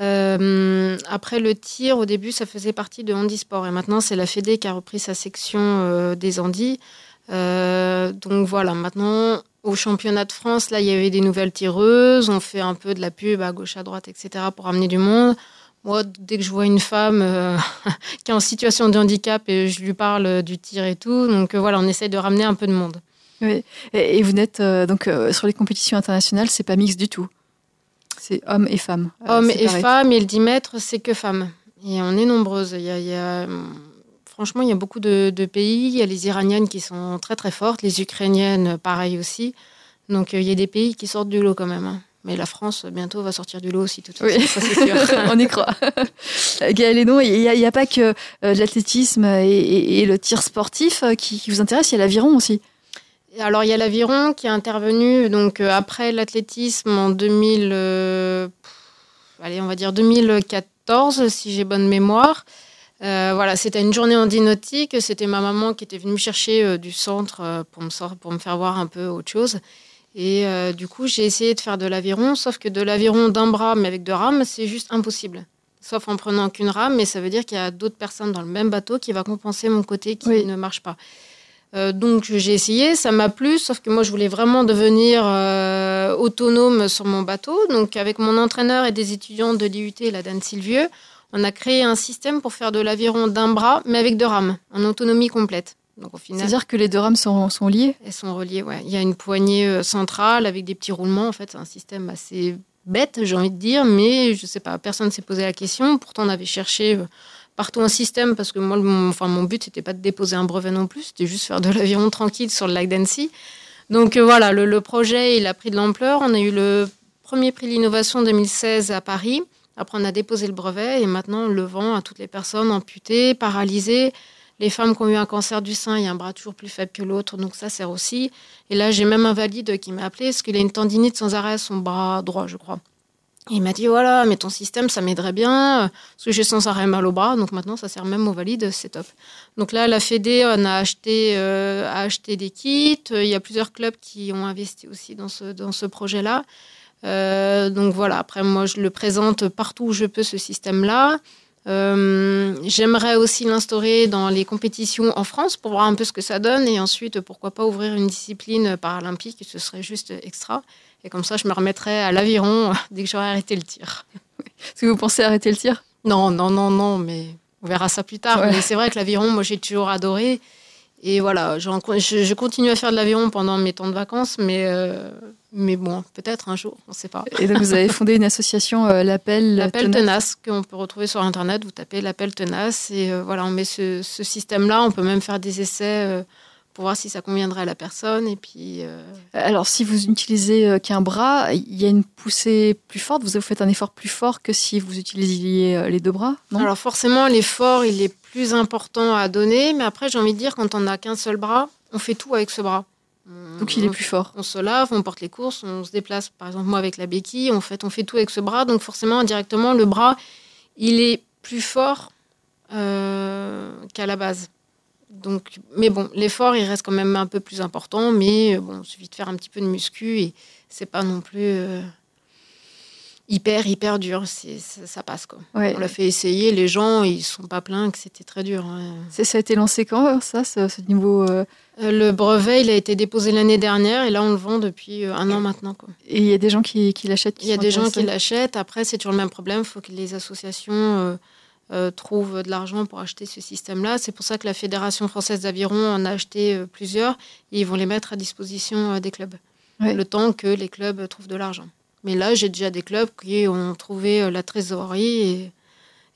[SPEAKER 5] Euh, après le tir, au début, ça faisait partie de handisport et maintenant c'est la Fédé qui a repris sa section des handis. Donc voilà, maintenant au championnat de France, là, il y avait des nouvelles tireuses. On fait un peu de la pub à gauche, à droite, etc. pour amener du monde. Moi, dès que je vois une femme euh, qui est en situation de handicap et je lui parle du tir et tout, donc euh, voilà, on essaye de ramener un peu de monde.
[SPEAKER 3] Oui. Et, vous n'êtes euh, donc sur les compétitions internationales, c'est pas mixte du tout. C'est hommes et femmes.
[SPEAKER 5] hommes et femmes, et le 10 mètres, c'est que femmes. Et on est nombreuses. Il y a, franchement, il y a beaucoup de, de, pays. Il y a les Iraniennes qui sont très très fortes, les Ukrainiennes, pareil aussi. Donc il y a des pays qui sortent du lot quand même. Hein. Mais la France, bientôt, va sortir du lot aussi, tout
[SPEAKER 3] oui. ça c'est sûr. On y croit. Gaël il n'y a, pas que euh, l'athlétisme et, le tir sportif euh, qui, vous intéressent, il y a l'aviron aussi.
[SPEAKER 5] Alors, il y a l'aviron qui est intervenu donc, euh, après l'athlétisme en 2000, allez, on va dire 2014, si j'ai bonne mémoire. Voilà, c'était une journée en nautique. C'était ma maman qui était venue me chercher du centre pour, me pour me faire voir un peu autre chose. Et euh, du coup, j'ai essayé de faire de l'aviron, sauf que de l'aviron d'un bras, mais avec deux rames, c'est juste impossible. Sauf en prenant qu'une rame, mais ça veut dire qu'il y a d'autres personnes dans le même bateau qui va compenser mon côté qui ne marche pas. Euh, donc j'ai essayé, ça m'a plu, sauf que moi je voulais vraiment devenir euh, autonome sur mon bateau. Donc avec mon entraîneur et des étudiants de l'IUT, la Dan Sylvieux, on a créé un système pour faire de l'aviron d'un bras, mais avec deux rames, en autonomie complète.
[SPEAKER 3] C'est-à-dire que les deux rames sont, sont, liées?
[SPEAKER 5] Elles sont reliées, ouais. Il y a une poignée euh, centrale avec des petits roulements. En fait, c'est un système assez bête, j'ai envie de dire, mais je sais pas, personne ne s'est posé la question. Pourtant, on avait cherché euh, partout un système parce que moi, mon, enfin, mon but, c'était pas de déposer un brevet non plus, c'était juste faire de l'aviron tranquille sur le lac d'Annecy. Donc euh, voilà, le, le, projet, il a pris de l'ampleur. On a eu le premier prix de l'innovation 2016 à Paris. Après, on a déposé le brevet et maintenant, on le vend à toutes les personnes amputées, paralysées, les femmes qui ont eu un cancer du sein, il y a un bras toujours plus faible que l'autre, donc ça sert aussi. Et là, j'ai même un valide qui m'a appelé parce qu'il a une tendinite sans arrêt à son bras droit, je crois. il m'a dit voilà, mais ton système, ça m'aiderait bien, parce que j'ai sans arrêt mal au bras, donc maintenant ça sert même au valide, c'est top. Donc là, la Fédé, on a acheté, euh, a acheté des kits, il y a plusieurs clubs qui ont investi aussi dans ce, dans ce projet-là. Euh, donc voilà, après moi je le présente partout où je peux ce système-là. Euh, j'aimerais aussi l'instaurer dans les compétitions en France pour voir un peu ce que ça donne et ensuite pourquoi pas ouvrir une discipline paralympique, ce serait juste extra. Et comme ça, je me remettrai à l'aviron dès que j'aurai arrêté le tir.
[SPEAKER 3] Est-ce que vous pensez arrêter le tir?
[SPEAKER 5] Non, non, non, non, mais on verra ça plus tard. Mais c'est vrai que l'aviron, moi j'ai toujours adoré. Et voilà, je, je, continue à faire de l'aviron pendant mes temps de vacances, mais, euh, mais bon, peut-être un jour, on ne sait pas.
[SPEAKER 3] Et donc vous avez fondé une association, euh, l'appel
[SPEAKER 5] L'appel tenace, qu'on peut retrouver sur Internet. Vous tapez l'appel tenace et euh, voilà, on met ce, ce système-là. On peut même faire des essais pour voir si ça conviendrait à la personne. Et puis, euh,
[SPEAKER 3] Alors, si vous n'utilisez euh, qu'un bras, il y a une poussée plus forte. Vous faites un effort plus fort que si vous utilisiez euh, les deux bras non?
[SPEAKER 5] Alors, forcément, l'effort, il est plus important à donner. Mais après, j'ai envie de dire, quand on n'a qu'un seul bras, on fait tout avec ce bras.
[SPEAKER 3] Donc, il est plus fort.
[SPEAKER 5] On se lave, on porte les courses, on se déplace. Par exemple, moi, avec la béquille, fait, on fait tout avec ce bras. Donc, forcément, directement, le bras, il est plus fort qu'à la base. Donc, mais bon, l'effort, il reste quand même un peu plus important, mais euh, bon, il suffit de faire un petit peu de muscu et c'est pas non plus euh, hyper, hyper dur. C'est, ça, passe, quoi. On l'a fait essayer, les gens, ils sont pas pleins que c'était très dur. Hein.
[SPEAKER 3] Ça a été lancé quand, ça, ce, niveau euh?
[SPEAKER 5] Le brevet, il a été déposé l'année dernière et là, on le vend depuis un an maintenant. Quoi.
[SPEAKER 3] Et il y a des gens qui, qui l'achètent
[SPEAKER 5] Il y a des gens qui l'achètent. Après, c'est toujours le même problème. Il faut que les associations euh, trouvent de l'argent pour acheter ce système-là. C'est pour ça que la Fédération française d'aviron en a acheté euh, plusieurs et ils vont les mettre à disposition euh, des clubs. Le temps que les clubs trouvent de l'argent. Mais là, j'ai déjà des clubs qui ont trouvé la trésorerie et,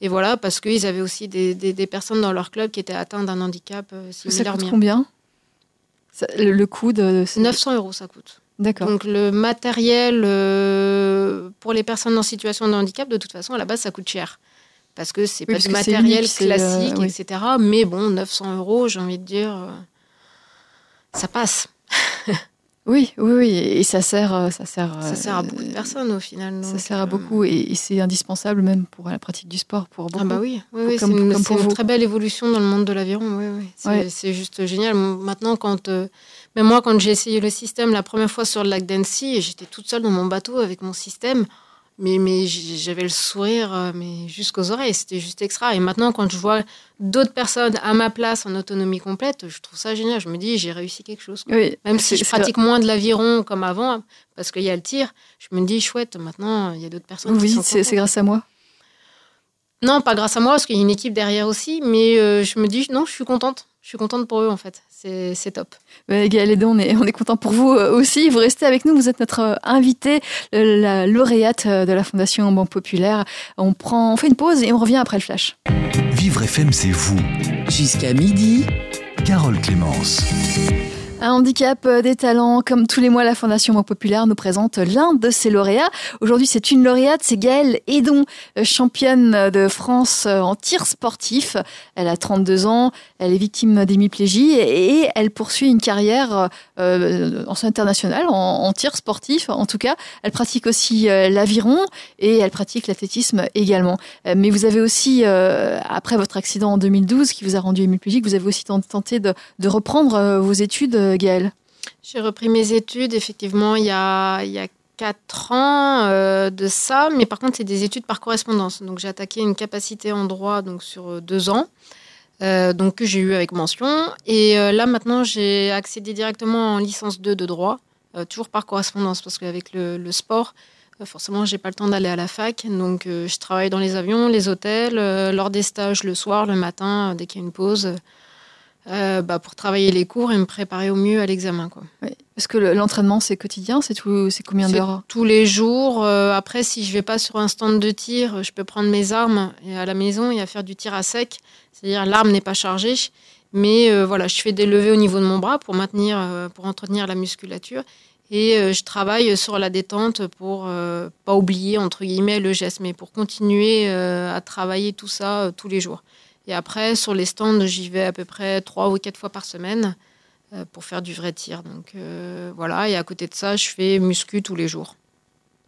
[SPEAKER 5] et voilà, parce qu'ils avaient aussi des, des, personnes dans leur club qui étaient atteintes d'un handicap
[SPEAKER 3] similaire. Ça coûte combien? Le, coût de...
[SPEAKER 5] 900 euros, ça coûte.
[SPEAKER 3] D'accord.
[SPEAKER 5] Donc le matériel pour les personnes en situation de handicap, de toute façon, à la base, ça coûte cher parce que c'est pas du matériel euh, classique, etc. Mais bon, 900 euros, j'ai envie de dire, euh, ça passe.
[SPEAKER 3] oui, oui, oui, et ça sert, euh, ça sert,
[SPEAKER 5] ça sert à beaucoup de personnes au final.
[SPEAKER 3] ça sert à beaucoup, et, c'est indispensable même pour la pratique du sport, pour beaucoup.
[SPEAKER 5] Ah bah oui, oui, c'est une, très belle évolution dans le monde de l'aviron. Oui, oui. C'est juste génial. Maintenant, quand même moi, quand j'ai essayé le système la première fois sur le lac d'Annecy, j'étais toute seule dans mon bateau avec mon système mais, mais j'avais le sourire euh, mais jusqu'aux oreilles. C'était juste extra. Et maintenant, quand je vois d'autres personnes à ma place en autonomie complète, je trouve ça génial. Je me dis, j'ai réussi quelque chose. Même si je pratique moins de l'aviron comme avant, parce qu'il y a le tir, je me dis, chouette, maintenant, il y a d'autres personnes.
[SPEAKER 3] Vous dites, c'est grâce à moi?
[SPEAKER 5] Non, pas grâce à moi, parce qu'il y a une équipe derrière aussi. Mais euh, je me dis, non, je suis contente. Je suis contente pour eux, en fait c'est top.
[SPEAKER 3] Gaël on est, on est content pour vous euh, aussi. Vous restez avec nous, vous êtes notre euh, invité, la lauréate euh, de la Fondation Banque Populaire. On, prend, on fait une pause et on revient après le flash.
[SPEAKER 2] Vivre FM, c'est vous.
[SPEAKER 1] Jusqu'à midi.
[SPEAKER 2] Carole Clémence.
[SPEAKER 3] Un handicap euh, des talents, comme tous les mois, la Fondation Banque Populaire nous présente l'un de ses lauréats. Aujourd'hui, c'est une lauréate, c'est Gaëlle Edon, euh, championne de France euh, en tir sportif. Elle a 32 ans, elle est victime d'hémiplégie et elle poursuit une carrière en internationale, en, tir sportif en tout cas. Elle pratique aussi l'aviron et elle pratique l'athlétisme également. Mais vous avez aussi, après votre accident en 2012 qui vous a rendu hémiplégique, vous avez aussi tenté de reprendre vos études Gaëlle
[SPEAKER 5] J'ai repris mes études, effectivement, il y a, il y a 4 ans euh, de ça, mais par contre, c'est des études par correspondance. Donc, j'ai attaqué une capacité en droit donc, sur 2 ans. Euh, donc que j'ai eu avec mention. Et euh, là maintenant, j'ai accédé directement en licence 2 de droit, toujours par correspondance, parce qu'avec le, le, sport, forcément, j'ai pas le temps d'aller à la fac. Donc je travaille dans les avions, les hôtels, lors des stages le soir, le matin, dès qu'il y a une pause. Euh, bah, pour travailler les cours et me préparer au mieux à l'examen. Quoi.
[SPEAKER 3] Est-ce que l'entraînement, c'est quotidien C'est c'est combien d'heures
[SPEAKER 5] Tous les jours. Euh, après, si je vais pas sur un stand de tir, je peux prendre mes armes et à la maison et à faire du tir à sec. C'est-à-dire l'arme n'est pas chargée, mais euh, voilà, je fais des levées au niveau de mon bras pour maintenir, pour entretenir la musculature. Et je travaille sur la détente pour pas oublier entre guillemets le geste, mais pour continuer à travailler tout ça tous les jours. Et après, sur les stands, j'y vais à peu près trois ou quatre fois par semaine euh, pour faire du vrai tir. Donc euh, voilà, et à côté de ça, je fais muscu tous les jours.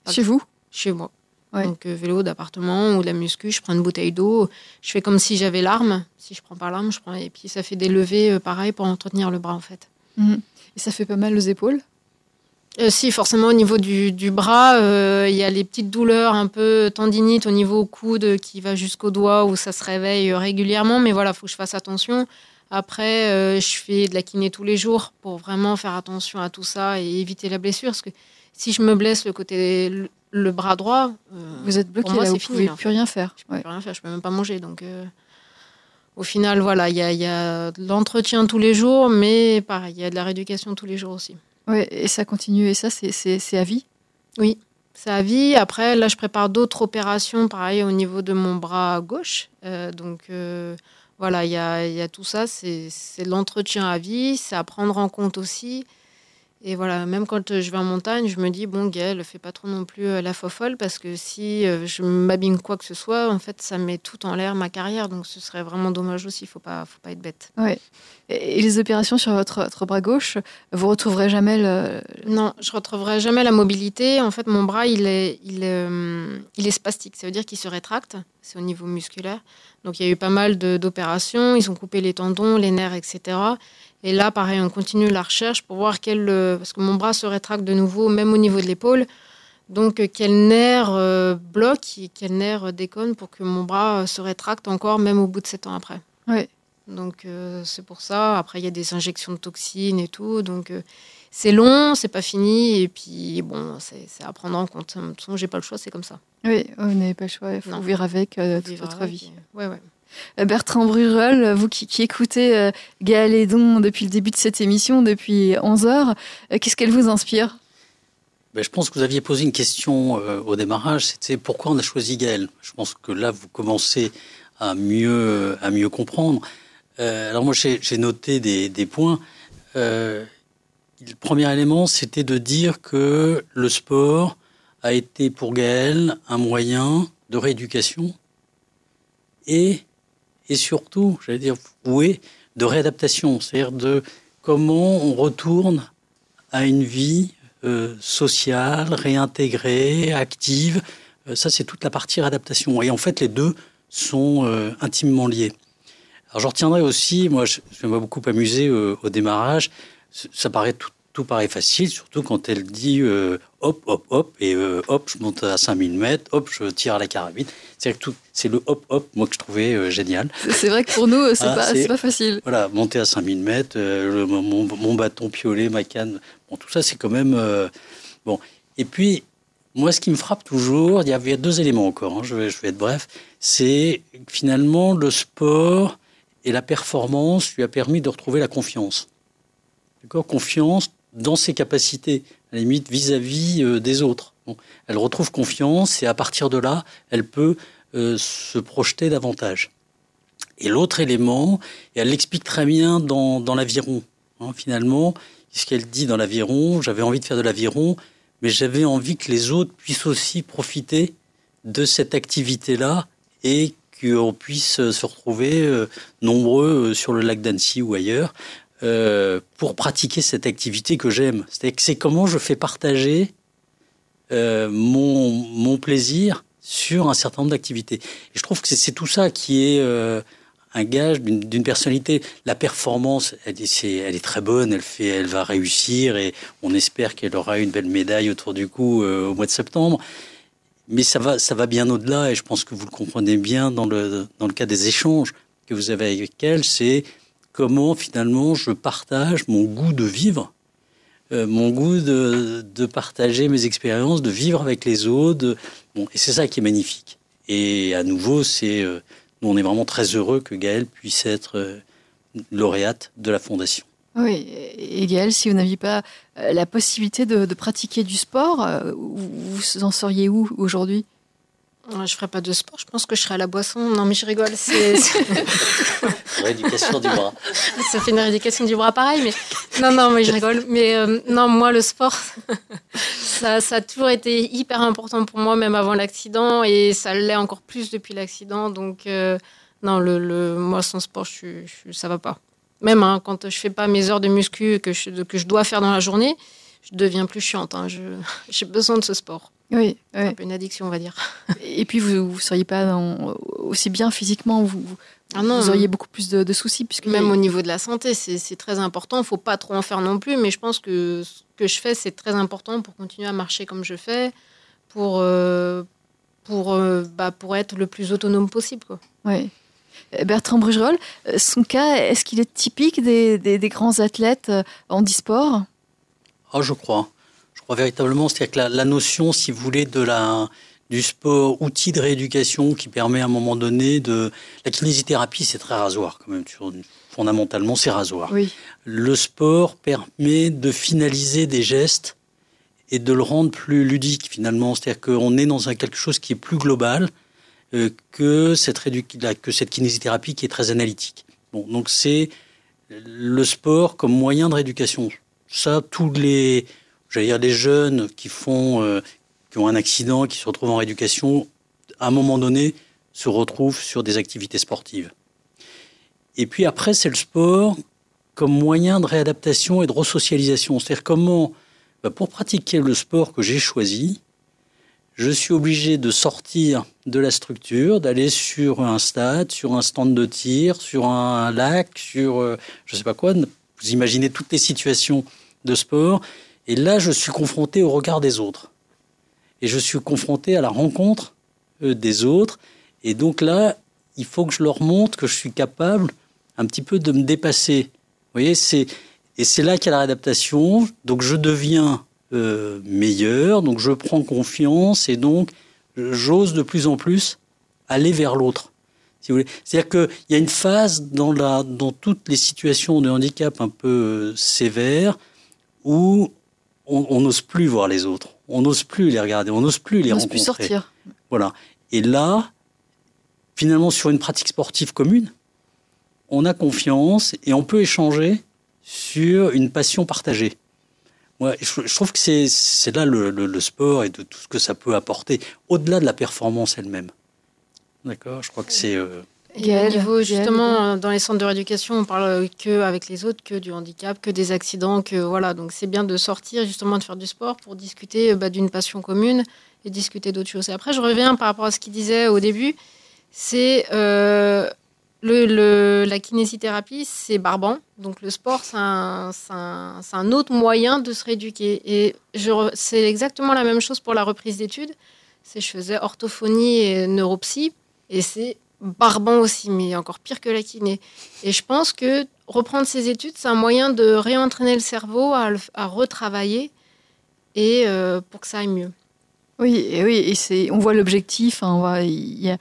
[SPEAKER 3] Chez vous?
[SPEAKER 5] Chez moi. Donc euh, vélo d'appartement ou de la muscu, je prends une bouteille d'eau, je fais comme si j'avais l'arme. Si je prends pas l'arme, je prends et puis ça fait des levées pareil pour entretenir le bras en fait.
[SPEAKER 3] Mhm. Et ça fait pas mal aux épaules?
[SPEAKER 5] Euh, si, forcément, au niveau du, bras, euh, il y a les petites douleurs un peu tendinites au niveau coude qui va jusqu'au doigt où ça se réveille régulièrement. Mais voilà, il faut que je fasse attention. Après, euh, je fais de la kiné tous les jours pour vraiment faire attention à tout ça et éviter la blessure. Parce que si je me blesse le côté le, bras droit,
[SPEAKER 3] vous êtes bloqué là, vous ne pouvez plus rien faire.
[SPEAKER 5] Je peux plus rien faire, je peux même pas manger. Donc, au final, voilà, il y a, y a de l'entretien tous les jours, mais pareil, il y a de la rééducation tous les jours aussi.
[SPEAKER 3] Oui, et ça continue, et ça, c'est à vie
[SPEAKER 5] Oui, c'est à vie. Après, là, je prépare d'autres opérations, pareil, au niveau de mon bras gauche. Euh, donc, euh, voilà, il y a, y a, tout ça. C'est l'entretien à vie, c'est à prendre en compte aussi. Et voilà, même quand je vais en montagne, je me dis, bon, Gaëlle, fais pas trop non plus euh, la fofolle, parce que si euh, je m'abîme quoi que ce soit, en fait, ça met tout en l'air ma carrière, donc ce serait vraiment dommage aussi, il faut pas, faut pas être bête.
[SPEAKER 3] Ouais. Et les opérations sur votre, votre bras gauche, vous retrouverez jamais le...
[SPEAKER 5] Non, je retrouverai jamais la mobilité. En fait, mon bras, il est, il est, euh, il est spastique, ça veut dire qu'il se rétracte, c'est au niveau musculaire. Donc il y a eu pas mal d'opérations, ils ont coupé les tendons, les nerfs, etc. Et là, pareil, on continue la recherche pour voir quel. Euh, parce que mon bras se rétracte de nouveau, même au niveau de l'épaule. Donc, euh, quel nerf euh, bloque et quel nerf déconne pour que mon bras se rétracte encore, même au bout de 7 ans après.
[SPEAKER 3] Oui.
[SPEAKER 5] Donc, c'est pour ça. Après, il y a des injections de toxines et tout. Donc, c'est long, c'est pas fini. Et puis, bon, c'est à prendre en compte. De toute façon, j'ai pas le choix, c'est comme ça.
[SPEAKER 3] Oui, vous n'avez pas le choix. Il faut vivre avec toute votre vie.
[SPEAKER 5] Oui, oui.
[SPEAKER 3] Euh, Bertrand Brurel, vous qui, écoutez euh, Gaël Edon depuis le début de cette émission, depuis 11 heures, euh, qu'est-ce qu'elle vous inspire?
[SPEAKER 6] Ben, Je pense que vous aviez posé une question au démarrage, c'était pourquoi on a choisi Gaël? Je pense que là, vous commencez à mieux, à mieux comprendre. alors moi, j'ai noté des, des points. le premier élément, c'était de dire que le sport a été pour Gaël un moyen de rééducation et et surtout, j'allais dire, voué de réadaptation, c'est-à-dire de comment on retourne à une vie euh, sociale, réintégrée, active. Euh, ça, c'est toute la partie réadaptation. Et en fait, les deux sont euh, intimement liés. Alors, je retiendrai aussi, moi, je, je m'ai beaucoup amusé au démarrage. Ça paraît tout, tout paraît facile, surtout quand elle dit euh, hop, hop, hop, et euh, hop, je monte à 5000 mètres, hop, je tire à la carabine. C'est tout, c'est le hop, hop, moi que je trouvais euh, génial.
[SPEAKER 3] C'est vrai que pour nous, c'est
[SPEAKER 6] Ah,
[SPEAKER 3] pas, facile.
[SPEAKER 6] Voilà, monter à 5000 mètres, le- mon, mon bâton piolet, ma canne, bon, tout ça c'est quand même bon. Et puis moi, ce qui me frappe toujours, il y avait deux éléments encore. hein, je, vais, je vais être bref, c'est finalement le sport et la performance lui a permis de retrouver la confiance. D'accord, confiance dans ses capacités, à la limite vis-à-vis euh, des autres. Elle retrouve confiance et à partir de là, elle peut euh, se projeter davantage. Et l'autre élément, et elle l'explique très bien dans, l'aviron, hein, finalement, ce qu'elle dit dans l'aviron, j'avais envie de faire de l'aviron, mais j'avais envie que les autres puissent aussi profiter de cette activité-là et qu'on puisse se retrouver euh, nombreux euh, sur le lac d'Annecy ou ailleurs euh, pour pratiquer cette activité que j'aime. C'est-à-dire que c'est comment je fais partager euh, mon, mon plaisir sur un certain nombre d'activités. Je trouve que c'est- tout ça qui est euh, un gage d'une personnalité. La performance, elle est, c'est- elle est très bonne, elle, fait, elle va réussir et on espère qu'elle aura une belle médaille autour du cou euh, au mois de septembre. Mais ça va, ça va bien au-delà et je pense que vous le comprenez bien dans le, dans le cas des échanges que vous avez avec elle, c'est comment finalement je partage mon goût de vivre, euh, mon goût de, partager mes expériences, de vivre avec les autres. bon, et c'est ça qui est magnifique. Et à nouveau, c'est euh, nous, on est vraiment très heureux que Gaëlle puisse être euh, lauréate de la fondation.
[SPEAKER 3] Oui, et Gaël, si vous n'aviez pas la possibilité de, de pratiquer du sport, vous en seriez où aujourd'hui?
[SPEAKER 5] Je ferais pas de sport, je pense que je serais à la boisson. Non, mais je rigole. c'est-
[SPEAKER 6] Rééducation du bras.
[SPEAKER 5] ça fait une rééducation du bras pareil, mais non, non, mais je rigole. Mais euh, non, moi, le sport, ça, ça a toujours été hyper important pour moi, même avant l'accident, et ça l'est encore plus depuis l'accident. Donc, euh, non, le, le, moi, sans sport, je, je, ça va pas. Même hein, quand je fais pas mes heures de muscu que je, que je dois faire dans la journée, je deviens plus chiante. hein. J'ai besoin de ce sport.
[SPEAKER 3] Oui, oui.
[SPEAKER 5] un peu une addiction, on va dire.
[SPEAKER 3] Et puis vous ne seriez pas dans- aussi bien physiquement, vous,
[SPEAKER 5] Ah non,
[SPEAKER 3] vous auriez beaucoup plus de, de soucis. Puisque
[SPEAKER 5] Même au niveau de la santé, c'est très important. Il faut pas trop en faire non plus, mais je pense que ce que je fais, c'est très important pour continuer à marcher comme je fais, pour, euh, pour, euh, bah, pour être le plus autonome possible. Quoi.
[SPEAKER 3] Ouais. Euh, Bertrand Brugerolles, son cas, est-ce qu'il est typique des, des- des grands athlètes en e-sport?
[SPEAKER 6] Ah, je crois. Je crois véritablement. C'est-à-dire que la, la notion, si vous voulez, de la, du sport, outil de rééducation qui permet à un moment donné de. La kinésithérapie, c'est très rasoir quand même. Fondamentalement, c'est rasoir.
[SPEAKER 3] Oui.
[SPEAKER 6] Le sport permet de finaliser des gestes et de le rendre plus ludique finalement. C'est-à-dire qu'on est dans un quelque chose qui est plus global euh, que, cette que cette kinésithérapie qui est très analytique. Bon, donc c'est le sport comme moyen de rééducation. Ça, tous les, dire, les jeunes qui font, euh, qui ont un accident, qui se retrouvent en rééducation, à un moment donné, se retrouvent sur des activités sportives. Et puis après, c'est le sport comme moyen de réadaptation et de resocialisation. C'est-à-dire comment, bah, pour pratiquer le sport que j'ai choisi, je suis obligé de sortir de la structure, d'aller sur un stade, sur un stand de tir, sur un lac, sur euh, je sais pas quoi. Vous imaginez toutes les situations de sport. Et là, je suis confronté au regard des autres. Et je suis confronté à la rencontre euh, des autres. Et donc là, il faut que je leur montre que je suis capable un petit peu de me dépasser. Vous voyez, c'est et c'est là qu'il y a la réadaptation. Donc je deviens euh, meilleur, donc je prends confiance et donc j'ose de plus en plus aller vers l'autre. Si c'est-à-dire qu'il y a une phase dans la dans toutes les situations de handicap un peu euh, sévères où on on n'ose plus voir les autres, on n'ose plus les regarder, on n'ose plus les
[SPEAKER 3] On n'ose
[SPEAKER 6] rencontrer.
[SPEAKER 3] plus sortir.
[SPEAKER 6] Voilà. Et là, finalement, sur une pratique sportive commune, on a confiance et on peut échanger sur une passion partagée. Moi, je, je trouve que c'est c'est là le, le- le sport et de tout ce que ça peut apporter, au-delà de la performance elle-même. D'accord Je crois que c'est. euh,
[SPEAKER 5] Et
[SPEAKER 3] Gaëlle,
[SPEAKER 5] au niveau, justement, euh, dans les centres de rééducation, on parle que avec les autres, que du handicap, que des accidents, que voilà. Donc c'est bien de sortir, justement, de faire du sport pour discuter euh, bah, d'une passion commune et discuter d'autres choses. Et après, je reviens par rapport à ce qu'il disait au début. C'est euh, le, la kinésithérapie, c'est barbant. Donc le sport, c'est un, un, un, autre moyen de se rééduquer. Et c'est exactement la même chose pour la reprise d'études. Je faisais orthophonie et neuropsy. Et c'est barbant aussi, mais encore pire que la kiné. Et je pense que reprendre ses études, c'est un moyen de réentraîner le cerveau à, retravailler et euh, pour que ça aille mieux.
[SPEAKER 3] Oui, oui, et c'est, on voit l'objectif. Hein, voit, y a,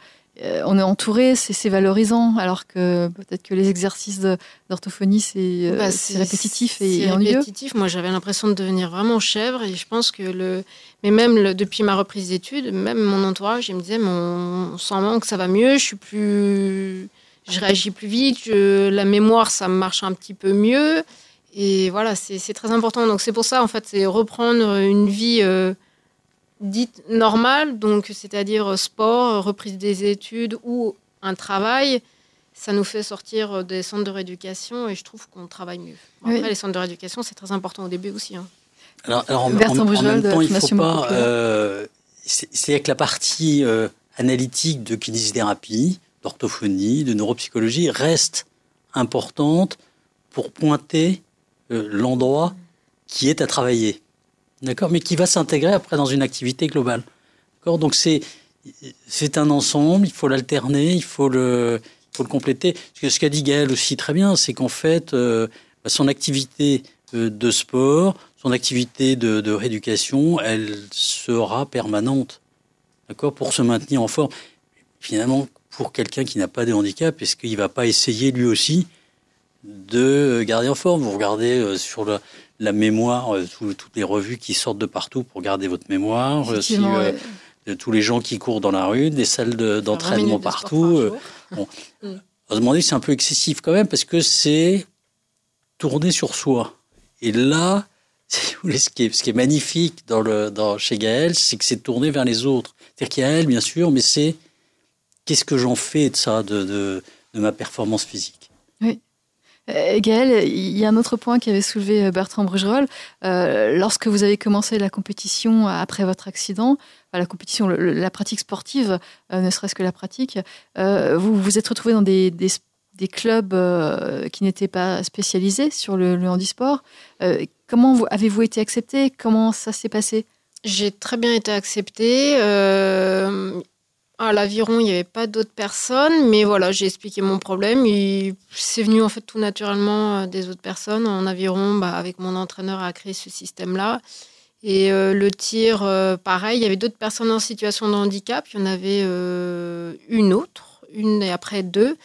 [SPEAKER 3] on est entouré, c'est, valorisant, alors que peut-être que les exercices d'orthophonie, c'est, euh, bah, répétitif et,
[SPEAKER 5] et répétitif. Moi, j'avais l'impression de devenir vraiment chèvre, et je pense que le, mais même depuis ma reprise d'études, même mon entourage, il me disait, mon, on sent que ça va mieux, je suis plus, je réagis plus vite, la mémoire, ça marche un petit peu mieux. Et voilà, c'est très important. Donc c'est pour ça, en fait, c'est reprendre une vie euh, dite normale, donc c'est-à-dire sport, reprise des études ou un travail. Ça nous fait sortir des centres de rééducation et je trouve qu'on travaille mieux. Après, les centres de rééducation, c'est très important au début aussi. Hein.
[SPEAKER 6] Alors, en, même temps, il faut pas. Euh, c'est que la partie euh, analytique de kinésithérapie, d'orthophonie, de neuropsychologie reste importante pour pointer euh, l'endroit qui est à travailler. D'accord Mais qui va s'intégrer après dans une activité globale. D'accord Donc c'est c'est un ensemble, il faut l'alterner, il faut le, faut le compléter. Ce qu'a dit Gaël aussi très bien, c'est qu'en fait, euh, bah, son activité euh, de sport, son activité de, rééducation, elle sera permanente. D'accord Pour se maintenir en forme. Finalement, pour quelqu'un qui n'a pas de handicap, est-ce qu'il ne va pas essayer lui aussi de garder en forme? Vous regardez euh, sur la, mémoire, euh, toutes les revues qui sortent de partout pour garder votre mémoire. Euh, si, tous les gens qui courent dans la rue, des salles d'entraînement partout. bon, mm. On se demander c'est un peu excessif quand même parce que c'est tourner sur soi. Et là, ce qui est, ce qui est magnifique dans le, dans, chez Gaël, c'est que c'est tourné vers les autres. C'est-à-dire qu'il y a elle, bien sûr, mais c'est qu'est-ce que j'en fais de ça, de, de, de ma performance physique?
[SPEAKER 3] Oui. Euh, Gaël, il y a un autre point qui avait soulevé euh, Bertrand Brugerolles. Euh, lorsque vous avez commencé la compétition après votre accident, la compétition, la pratique sportive, ne serait-ce que la pratique, vous vous êtes retrouvé dans des, clubs qui n'étaient pas spécialisés sur le, le handisport. comment avez-vous été accepté? Comment ça s'est passé?
[SPEAKER 5] J'ai très bien été accepté. À l'aviron, il n'y avait pas d'autres personnes, mais voilà, j'ai expliqué mon problème. C'est venu en fait tout naturellement euh, des autres personnes. En aviron, bah, avec mon entraîneur, a créé ce système-là. Et euh, le tir, euh, pareil, il y avait d'autres personnes en situation de handicap. Il y en avait une autre, une et après deux.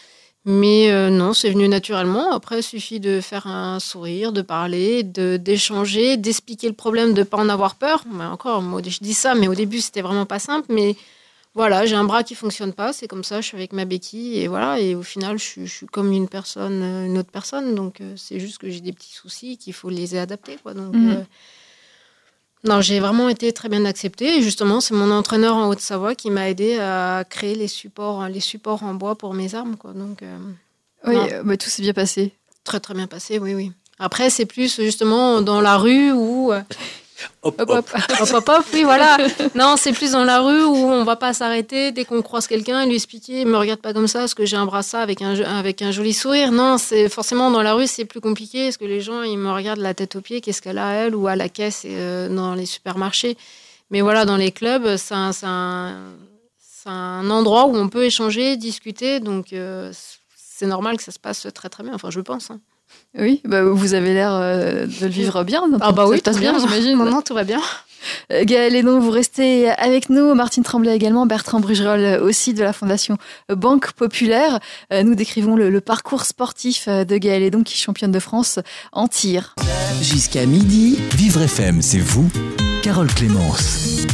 [SPEAKER 5] Mais non, c'est venu naturellement. Après, il suffit de faire un sourire, de parler, d'échanger, d'expliquer le problème, de ne pas en avoir peur. Mais encore, moi, je dis ça, mais au début, c'était vraiment pas simple. Mais voilà, j'ai un bras qui fonctionne pas, c'est comme ça, je suis avec ma béquille et voilà. Et au final, je, suis comme une personne, euh, une autre personne. Donc euh, c'est juste que j'ai des petits soucis qu'il faut les adapter, quoi. Donc mhm. euh, non, j'ai vraiment été très bien acceptée. Et justement, c'est mon entraîneur en Haute-Savoie qui m'a aidé à créer les supports, les supports en bois pour mes armes, quoi. Donc
[SPEAKER 3] oui, mais tout s'est bien passé.
[SPEAKER 5] Très très bien passé, oui, oui. Après, c'est plus justement dans la rue où
[SPEAKER 6] Hop, hop, hop.
[SPEAKER 5] hop, hop, oui, voilà. Non, c'est plus dans la rue où on va pas s'arrêter dès qu'on croise quelqu'un et lui expliquer, me regarde pas comme ça, parce que j'ai un brassard avec un, avec un joli sourire. Non, c'est forcément dans la rue, c'est plus compliqué, parce que les gens, ils me regardent la tête aux pieds, qu'est-ce qu'elle a, elle, ou à la caisse euh, dans les supermarchés. Mais voilà, dans les clubs, c'est un, un, endroit où on peut échanger, discuter, donc euh, c'est normal que ça se passe très très bien, enfin je pense. Hein.
[SPEAKER 3] Oui, bah, vous avez l'air euh, de le vivre bien.
[SPEAKER 5] Ah bah oui,
[SPEAKER 3] ça passe bien, j'imagine.
[SPEAKER 5] Non, tout va bien.
[SPEAKER 3] Euh, Gaël Hénon, vous restez avec nous. Martine Tremblay également, Bertrand Brugerolles aussi de la Fondation Banque Populaire. Euh, nous décrivons le, parcours sportif de Gaël Hénon qui championne de France en tir.
[SPEAKER 2] Jusqu'à midi, Vivre FM, c'est vous, Carole Clémence.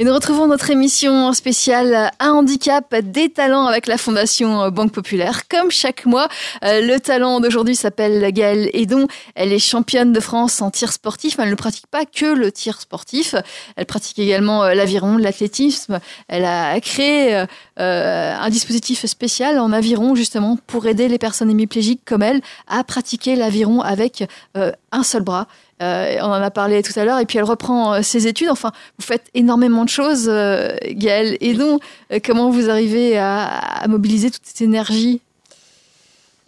[SPEAKER 3] Et nous retrouvons notre émission spéciale Un handicap des talents avec la Fondation Banque Populaire. Comme chaque mois, euh, le talent d'aujourd'hui s'appelle Gaëlle Edon. Elle est championne de France en tir sportif. Elle ne pratique pas que le tir sportif. Elle pratique également euh, l'aviron, l'athlétisme. Elle a créé euh, un dispositif spécial en aviron justement pour aider les personnes hémiplégiques comme elle à pratiquer l'aviron avec un seul bras. Euh, on en a parlé tout à l'heure. Et puis elle reprend euh, ses études. Enfin, vous faites énormément de choses, euh, Gaëlle. Et donc, comment vous arrivez à, mobiliser toute cette énergie?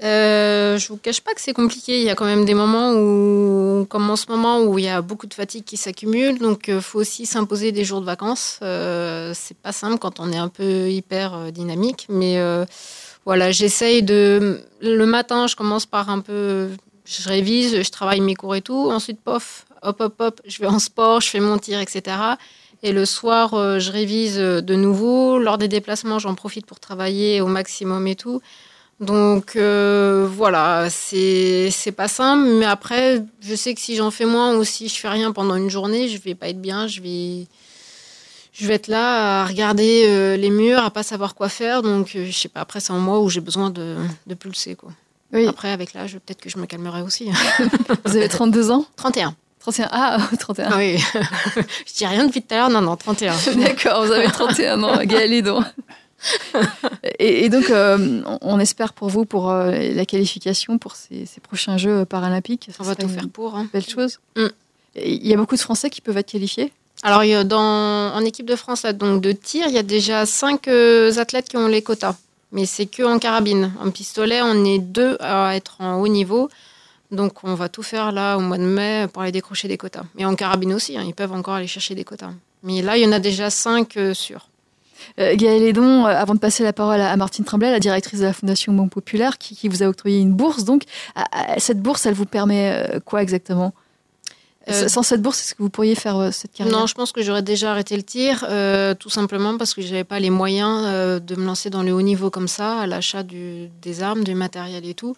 [SPEAKER 5] Euh, je vous cache pas que c'est compliqué. Il y a quand même des moments où, comme en ce moment, où il y a beaucoup de fatigue qui s'accumule. Donc, il faut aussi s'imposer des jours de vacances. Euh, c'est pas simple quand on est un peu hyper dynamique. Mais voilà, j'essaye de. Le matin, je commence par un peu. Je révise, je travaille mes cours et tout. Ensuite, pof, hop, hop, hop, je vais en sport, je fais mon tir, etc. Et le soir, euh, je révise euh, de nouveau. Lors des déplacements, j'en profite pour travailler au maximum et tout. Donc euh, voilà, c'est pas simple, mais après, je sais que si j'en fais moins ou si je fais rien pendant une journée, je vais pas être bien, je vais, je vais être là à regarder les murs, à pas savoir quoi faire. Donc je sais pas, après c'est en moi où j'ai besoin de, de, pulser quoi. Oui. Après avec l'âge, peut-être que je me calmerai aussi.
[SPEAKER 3] Vous avez 32 ans
[SPEAKER 5] 31.
[SPEAKER 3] 31. Ah, 31.
[SPEAKER 5] Oui. je dis rien depuis tout à l'heure. Non, non, 31.
[SPEAKER 3] D'accord, vous avez 31 ans, Gaël donc. et, et, donc, euh, on espère pour vous, pour euh, la qualification pour ces, prochains Jeux paralympiques.
[SPEAKER 5] on va tout faire pour. Hein.
[SPEAKER 3] Belle chose. Mm. Il y a beaucoup de Français qui peuvent être qualifiés
[SPEAKER 5] Alors, dans, en équipe de France là, donc de tir, il y a déjà 5 euh, athlètes qui ont les quotas. Mais c'est que en carabine. En pistolet, on est deux à être en haut niveau. Donc on va tout faire là au mois de mai pour aller décrocher des quotas. Et en carabine aussi, hein, ils peuvent encore aller chercher des quotas. Mais là, il y en a déjà cinq euh, sûrs.
[SPEAKER 3] Euh, Gaëlle Edon, euh, avant de passer la parole à, Martine Tremblay, la directrice de la Fondation Bon Populaire, qui, vous a octroyé une bourse. Donc, cette bourse, elle vous permet quoi exactement? Sans cette bourse, est-ce que vous pourriez faire cette carrière?
[SPEAKER 5] Non, je pense que j'aurais déjà arrêté le tir, tout simplement parce que je n'avais pas les moyens de me lancer dans le haut niveau comme ça, à l'achat des armes, du matériel et tout.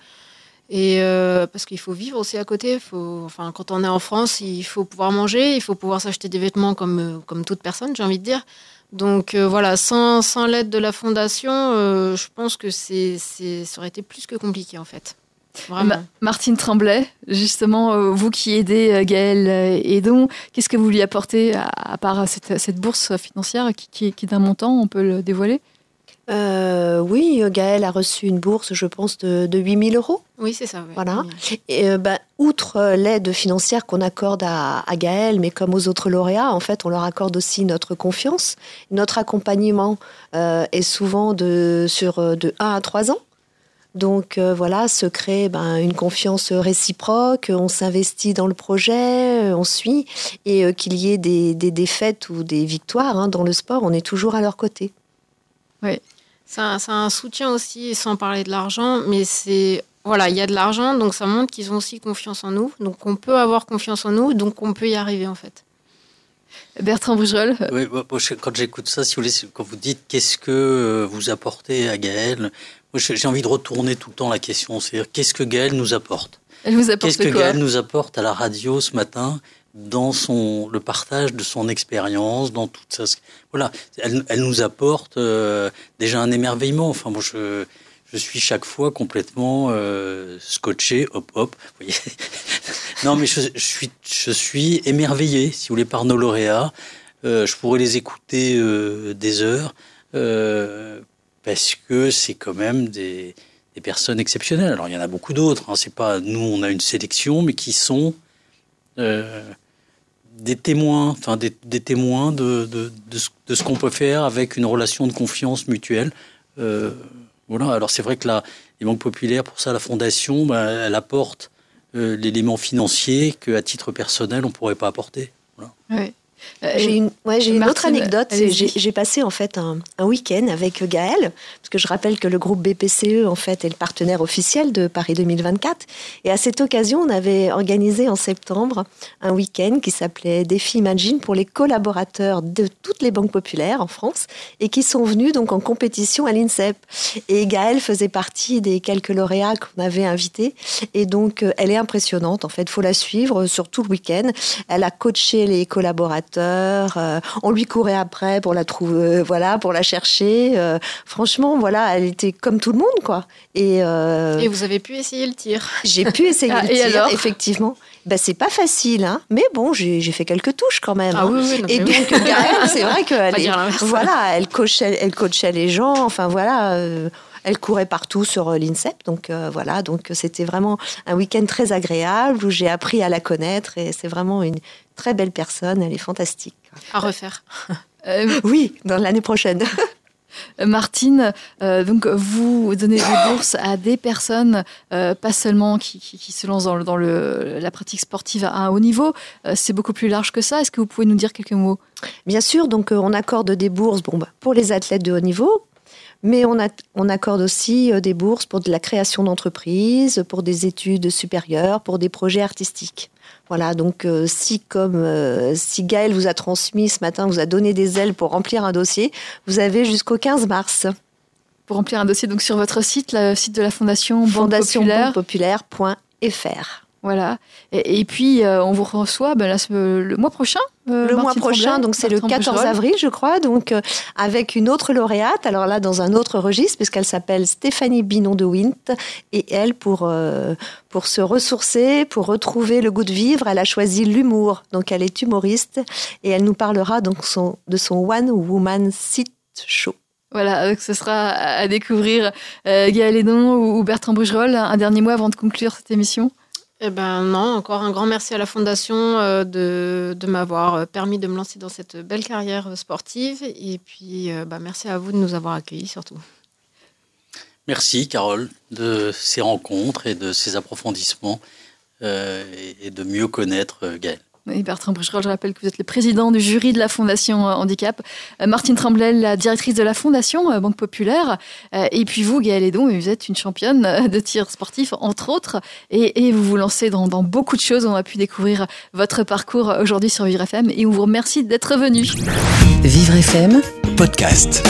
[SPEAKER 5] Et euh, parce qu'il faut vivre aussi à côté. Faut, enfin, quand on est en France, il faut pouvoir manger, il faut pouvoir s'acheter des vêtements comme, euh, comme toute personne, j'ai envie de dire. Donc euh, voilà, sans, sans l'aide de la fondation, je pense que c'est, ça aurait été plus que compliqué en fait.
[SPEAKER 3] Vraiment. Martine Tremblay, justement, vous qui aidez Gaël Edon, qu'est-ce que vous lui apportez à, part cette, cette, bourse financière qui, qui, qui est d'un montant, on peut le dévoiler?
[SPEAKER 4] Euh, oui, Gaël a reçu une bourse, je pense, de, de 8000 euros.
[SPEAKER 5] Oui, c'est ça.
[SPEAKER 4] Voilà. Et euh, bah, outre l'aide financière qu'on accorde à, Gaël, mais comme aux autres lauréats, en fait, on leur accorde aussi notre confiance. Notre accompagnement euh, est souvent de, sur de 1 à 3 ans. Donc voilà, se crée ben, une confiance réciproque, on s'investit dans le projet, on suit, et qu'il y ait des, défaites ou des victoires hein, dans le sport, on est toujours à leur côté.
[SPEAKER 5] Oui. C'est un, soutien aussi, sans parler de l'argent, mais c'est voilà, il y a de l'argent, donc ça montre qu'ils ont aussi confiance en nous. Donc on peut avoir confiance en nous, donc on peut y arriver en fait.
[SPEAKER 3] Bertrand Boujol
[SPEAKER 6] Oui, quand j'écoute ça, si vous voulez, quand vous dites qu'est-ce que euh, vous apportez à Gaël, j'ai envie de retourner tout le temps la question, c'est-à-dire qu'est-ce que Gaël nous apporte?
[SPEAKER 3] Elle nous apporte
[SPEAKER 6] Qu'est-ce que Gaël nous apporte à la radio ce matin dans son, le partage de son expérience, dans toute ça. Voilà, elle, elle nous apporte euh, déjà un émerveillement. Enfin, moi, je, je suis chaque fois complètement euh, scotché, hop, hop. Vous voyez non, mais je, je, suis, je suis émerveillé, si vous voulez, par nos lauréats. Euh, je pourrais les écouter euh, des heures euh, parce que c'est quand même des, personnes exceptionnelles. Alors, il y en a beaucoup d'autres. Hein. C'est pas nous, on a une sélection, mais qui sont euh, des témoins, enfin des, témoins de, de, ce, qu'on peut faire avec une relation de confiance mutuelle. Euh, voilà. Alors c'est vrai que la, les banques populaires, pour ça, la fondation, bah, elle apporte euh, l'élément financier qu'à titre personnel, on ne pourrait pas apporter.
[SPEAKER 4] Euh, j'ai une, ouais, une autre anecdote. J'ai passé en fait un, un week-end avec Gaël, parce que je rappelle que le groupe BPCE en fait est le partenaire officiel de Paris 2024. Et à cette occasion, on avait organisé en septembre un week-end qui s'appelait Défi Imagine pour les collaborateurs de toutes les banques populaires en France et qui sont venus donc en compétition à l'INSEP. Et Gaël faisait partie des quelques lauréats qu'on avait invités. Et donc, euh, elle est impressionnante. En fait, faut la suivre sur tout le week-end. Elle a coaché les collaborateurs euh, on lui courait après pour la trouver, euh, voilà, pour la chercher. Euh, franchement, voilà, elle était comme tout le monde, quoi.
[SPEAKER 5] Et, et vous avez pu essayer le tir
[SPEAKER 4] J'ai pu essayer ah, le tir, effectivement. Ben, c'est pas facile, hein, mais bon, j'ai fait quelques touches quand même.
[SPEAKER 5] Ah, hein. oui, oui,
[SPEAKER 4] et donc, c'est vrai qu'elle voilà, elle coachait, elle coachait les gens, enfin voilà. elle courait partout sur l'INSEP, donc voilà, donc c'était vraiment un week-end très agréable où j'ai appris à la connaître et c'est vraiment une, très belle personne, elle est fantastique.
[SPEAKER 5] À refaire.
[SPEAKER 4] Euh, oui, dans l'année prochaine.
[SPEAKER 3] Martine, donc vous donnez des bourses à des personnes, pas seulement qui, se lancent dans, la pratique sportive à un haut niveau, c'est beaucoup plus large que ça. Est-ce que vous pouvez nous dire quelques mots?
[SPEAKER 4] Bien sûr, donc on accorde des bourses bon, bah, pour les athlètes de haut niveau, mais on, on, accorde aussi des bourses pour de la création d'entreprises, pour des études supérieures, pour des projets artistiques. Voilà, donc euh, si comme euh, si Gaël vous a transmis ce matin, vous a donné des ailes pour remplir un dossier, vous avez jusqu'au 15 mars.
[SPEAKER 3] Pour remplir un dossier donc sur votre site, le site de la Fondation
[SPEAKER 4] Fondation Populaire.fr.
[SPEAKER 3] Voilà. Et, puis, euh, on vous reçoit ben, le mois prochain.
[SPEAKER 4] Euh, le mois prochain, donc c'est le 14 avril, je crois, donc euh, avec une autre lauréate, alors là dans un autre registre, puisqu'elle s'appelle Stéphanie Binon de Wint, et elle, pour, pour se ressourcer, pour retrouver le goût de vivre, elle a choisi l'humour. Donc elle est humoriste, et elle nous parlera donc son, de son One Woman Sit Show.
[SPEAKER 3] Voilà, ce sera à découvrir Gaël Edon ou Bertrand Brugerolles. Un dernier mot avant de conclure cette émission
[SPEAKER 5] eh ben non, encore un grand merci à la Fondation euh, de, m'avoir euh, permis de me lancer dans cette belle carrière euh, sportive. Et puis, bah, merci à vous de nous avoir accueillis surtout.
[SPEAKER 6] Merci Carole de ces rencontres et de ces approfondissements et de mieux connaître Gaël.
[SPEAKER 3] Bertrand Brucherol, je rappelle que vous êtes le président du jury de la Fondation euh, Handicap. Euh, Martine Tremblay, la directrice de la Fondation euh, Banque Populaire. Et puis vous, Gaëlle Edon, vous êtes une championne de tir sportif, entre autres. Et, vous vous lancez dans, dans, beaucoup de choses. On a pu découvrir votre parcours aujourd'hui sur Vivre FM. Et on vous remercie d'être venu.
[SPEAKER 1] Vivre FM,
[SPEAKER 2] podcast.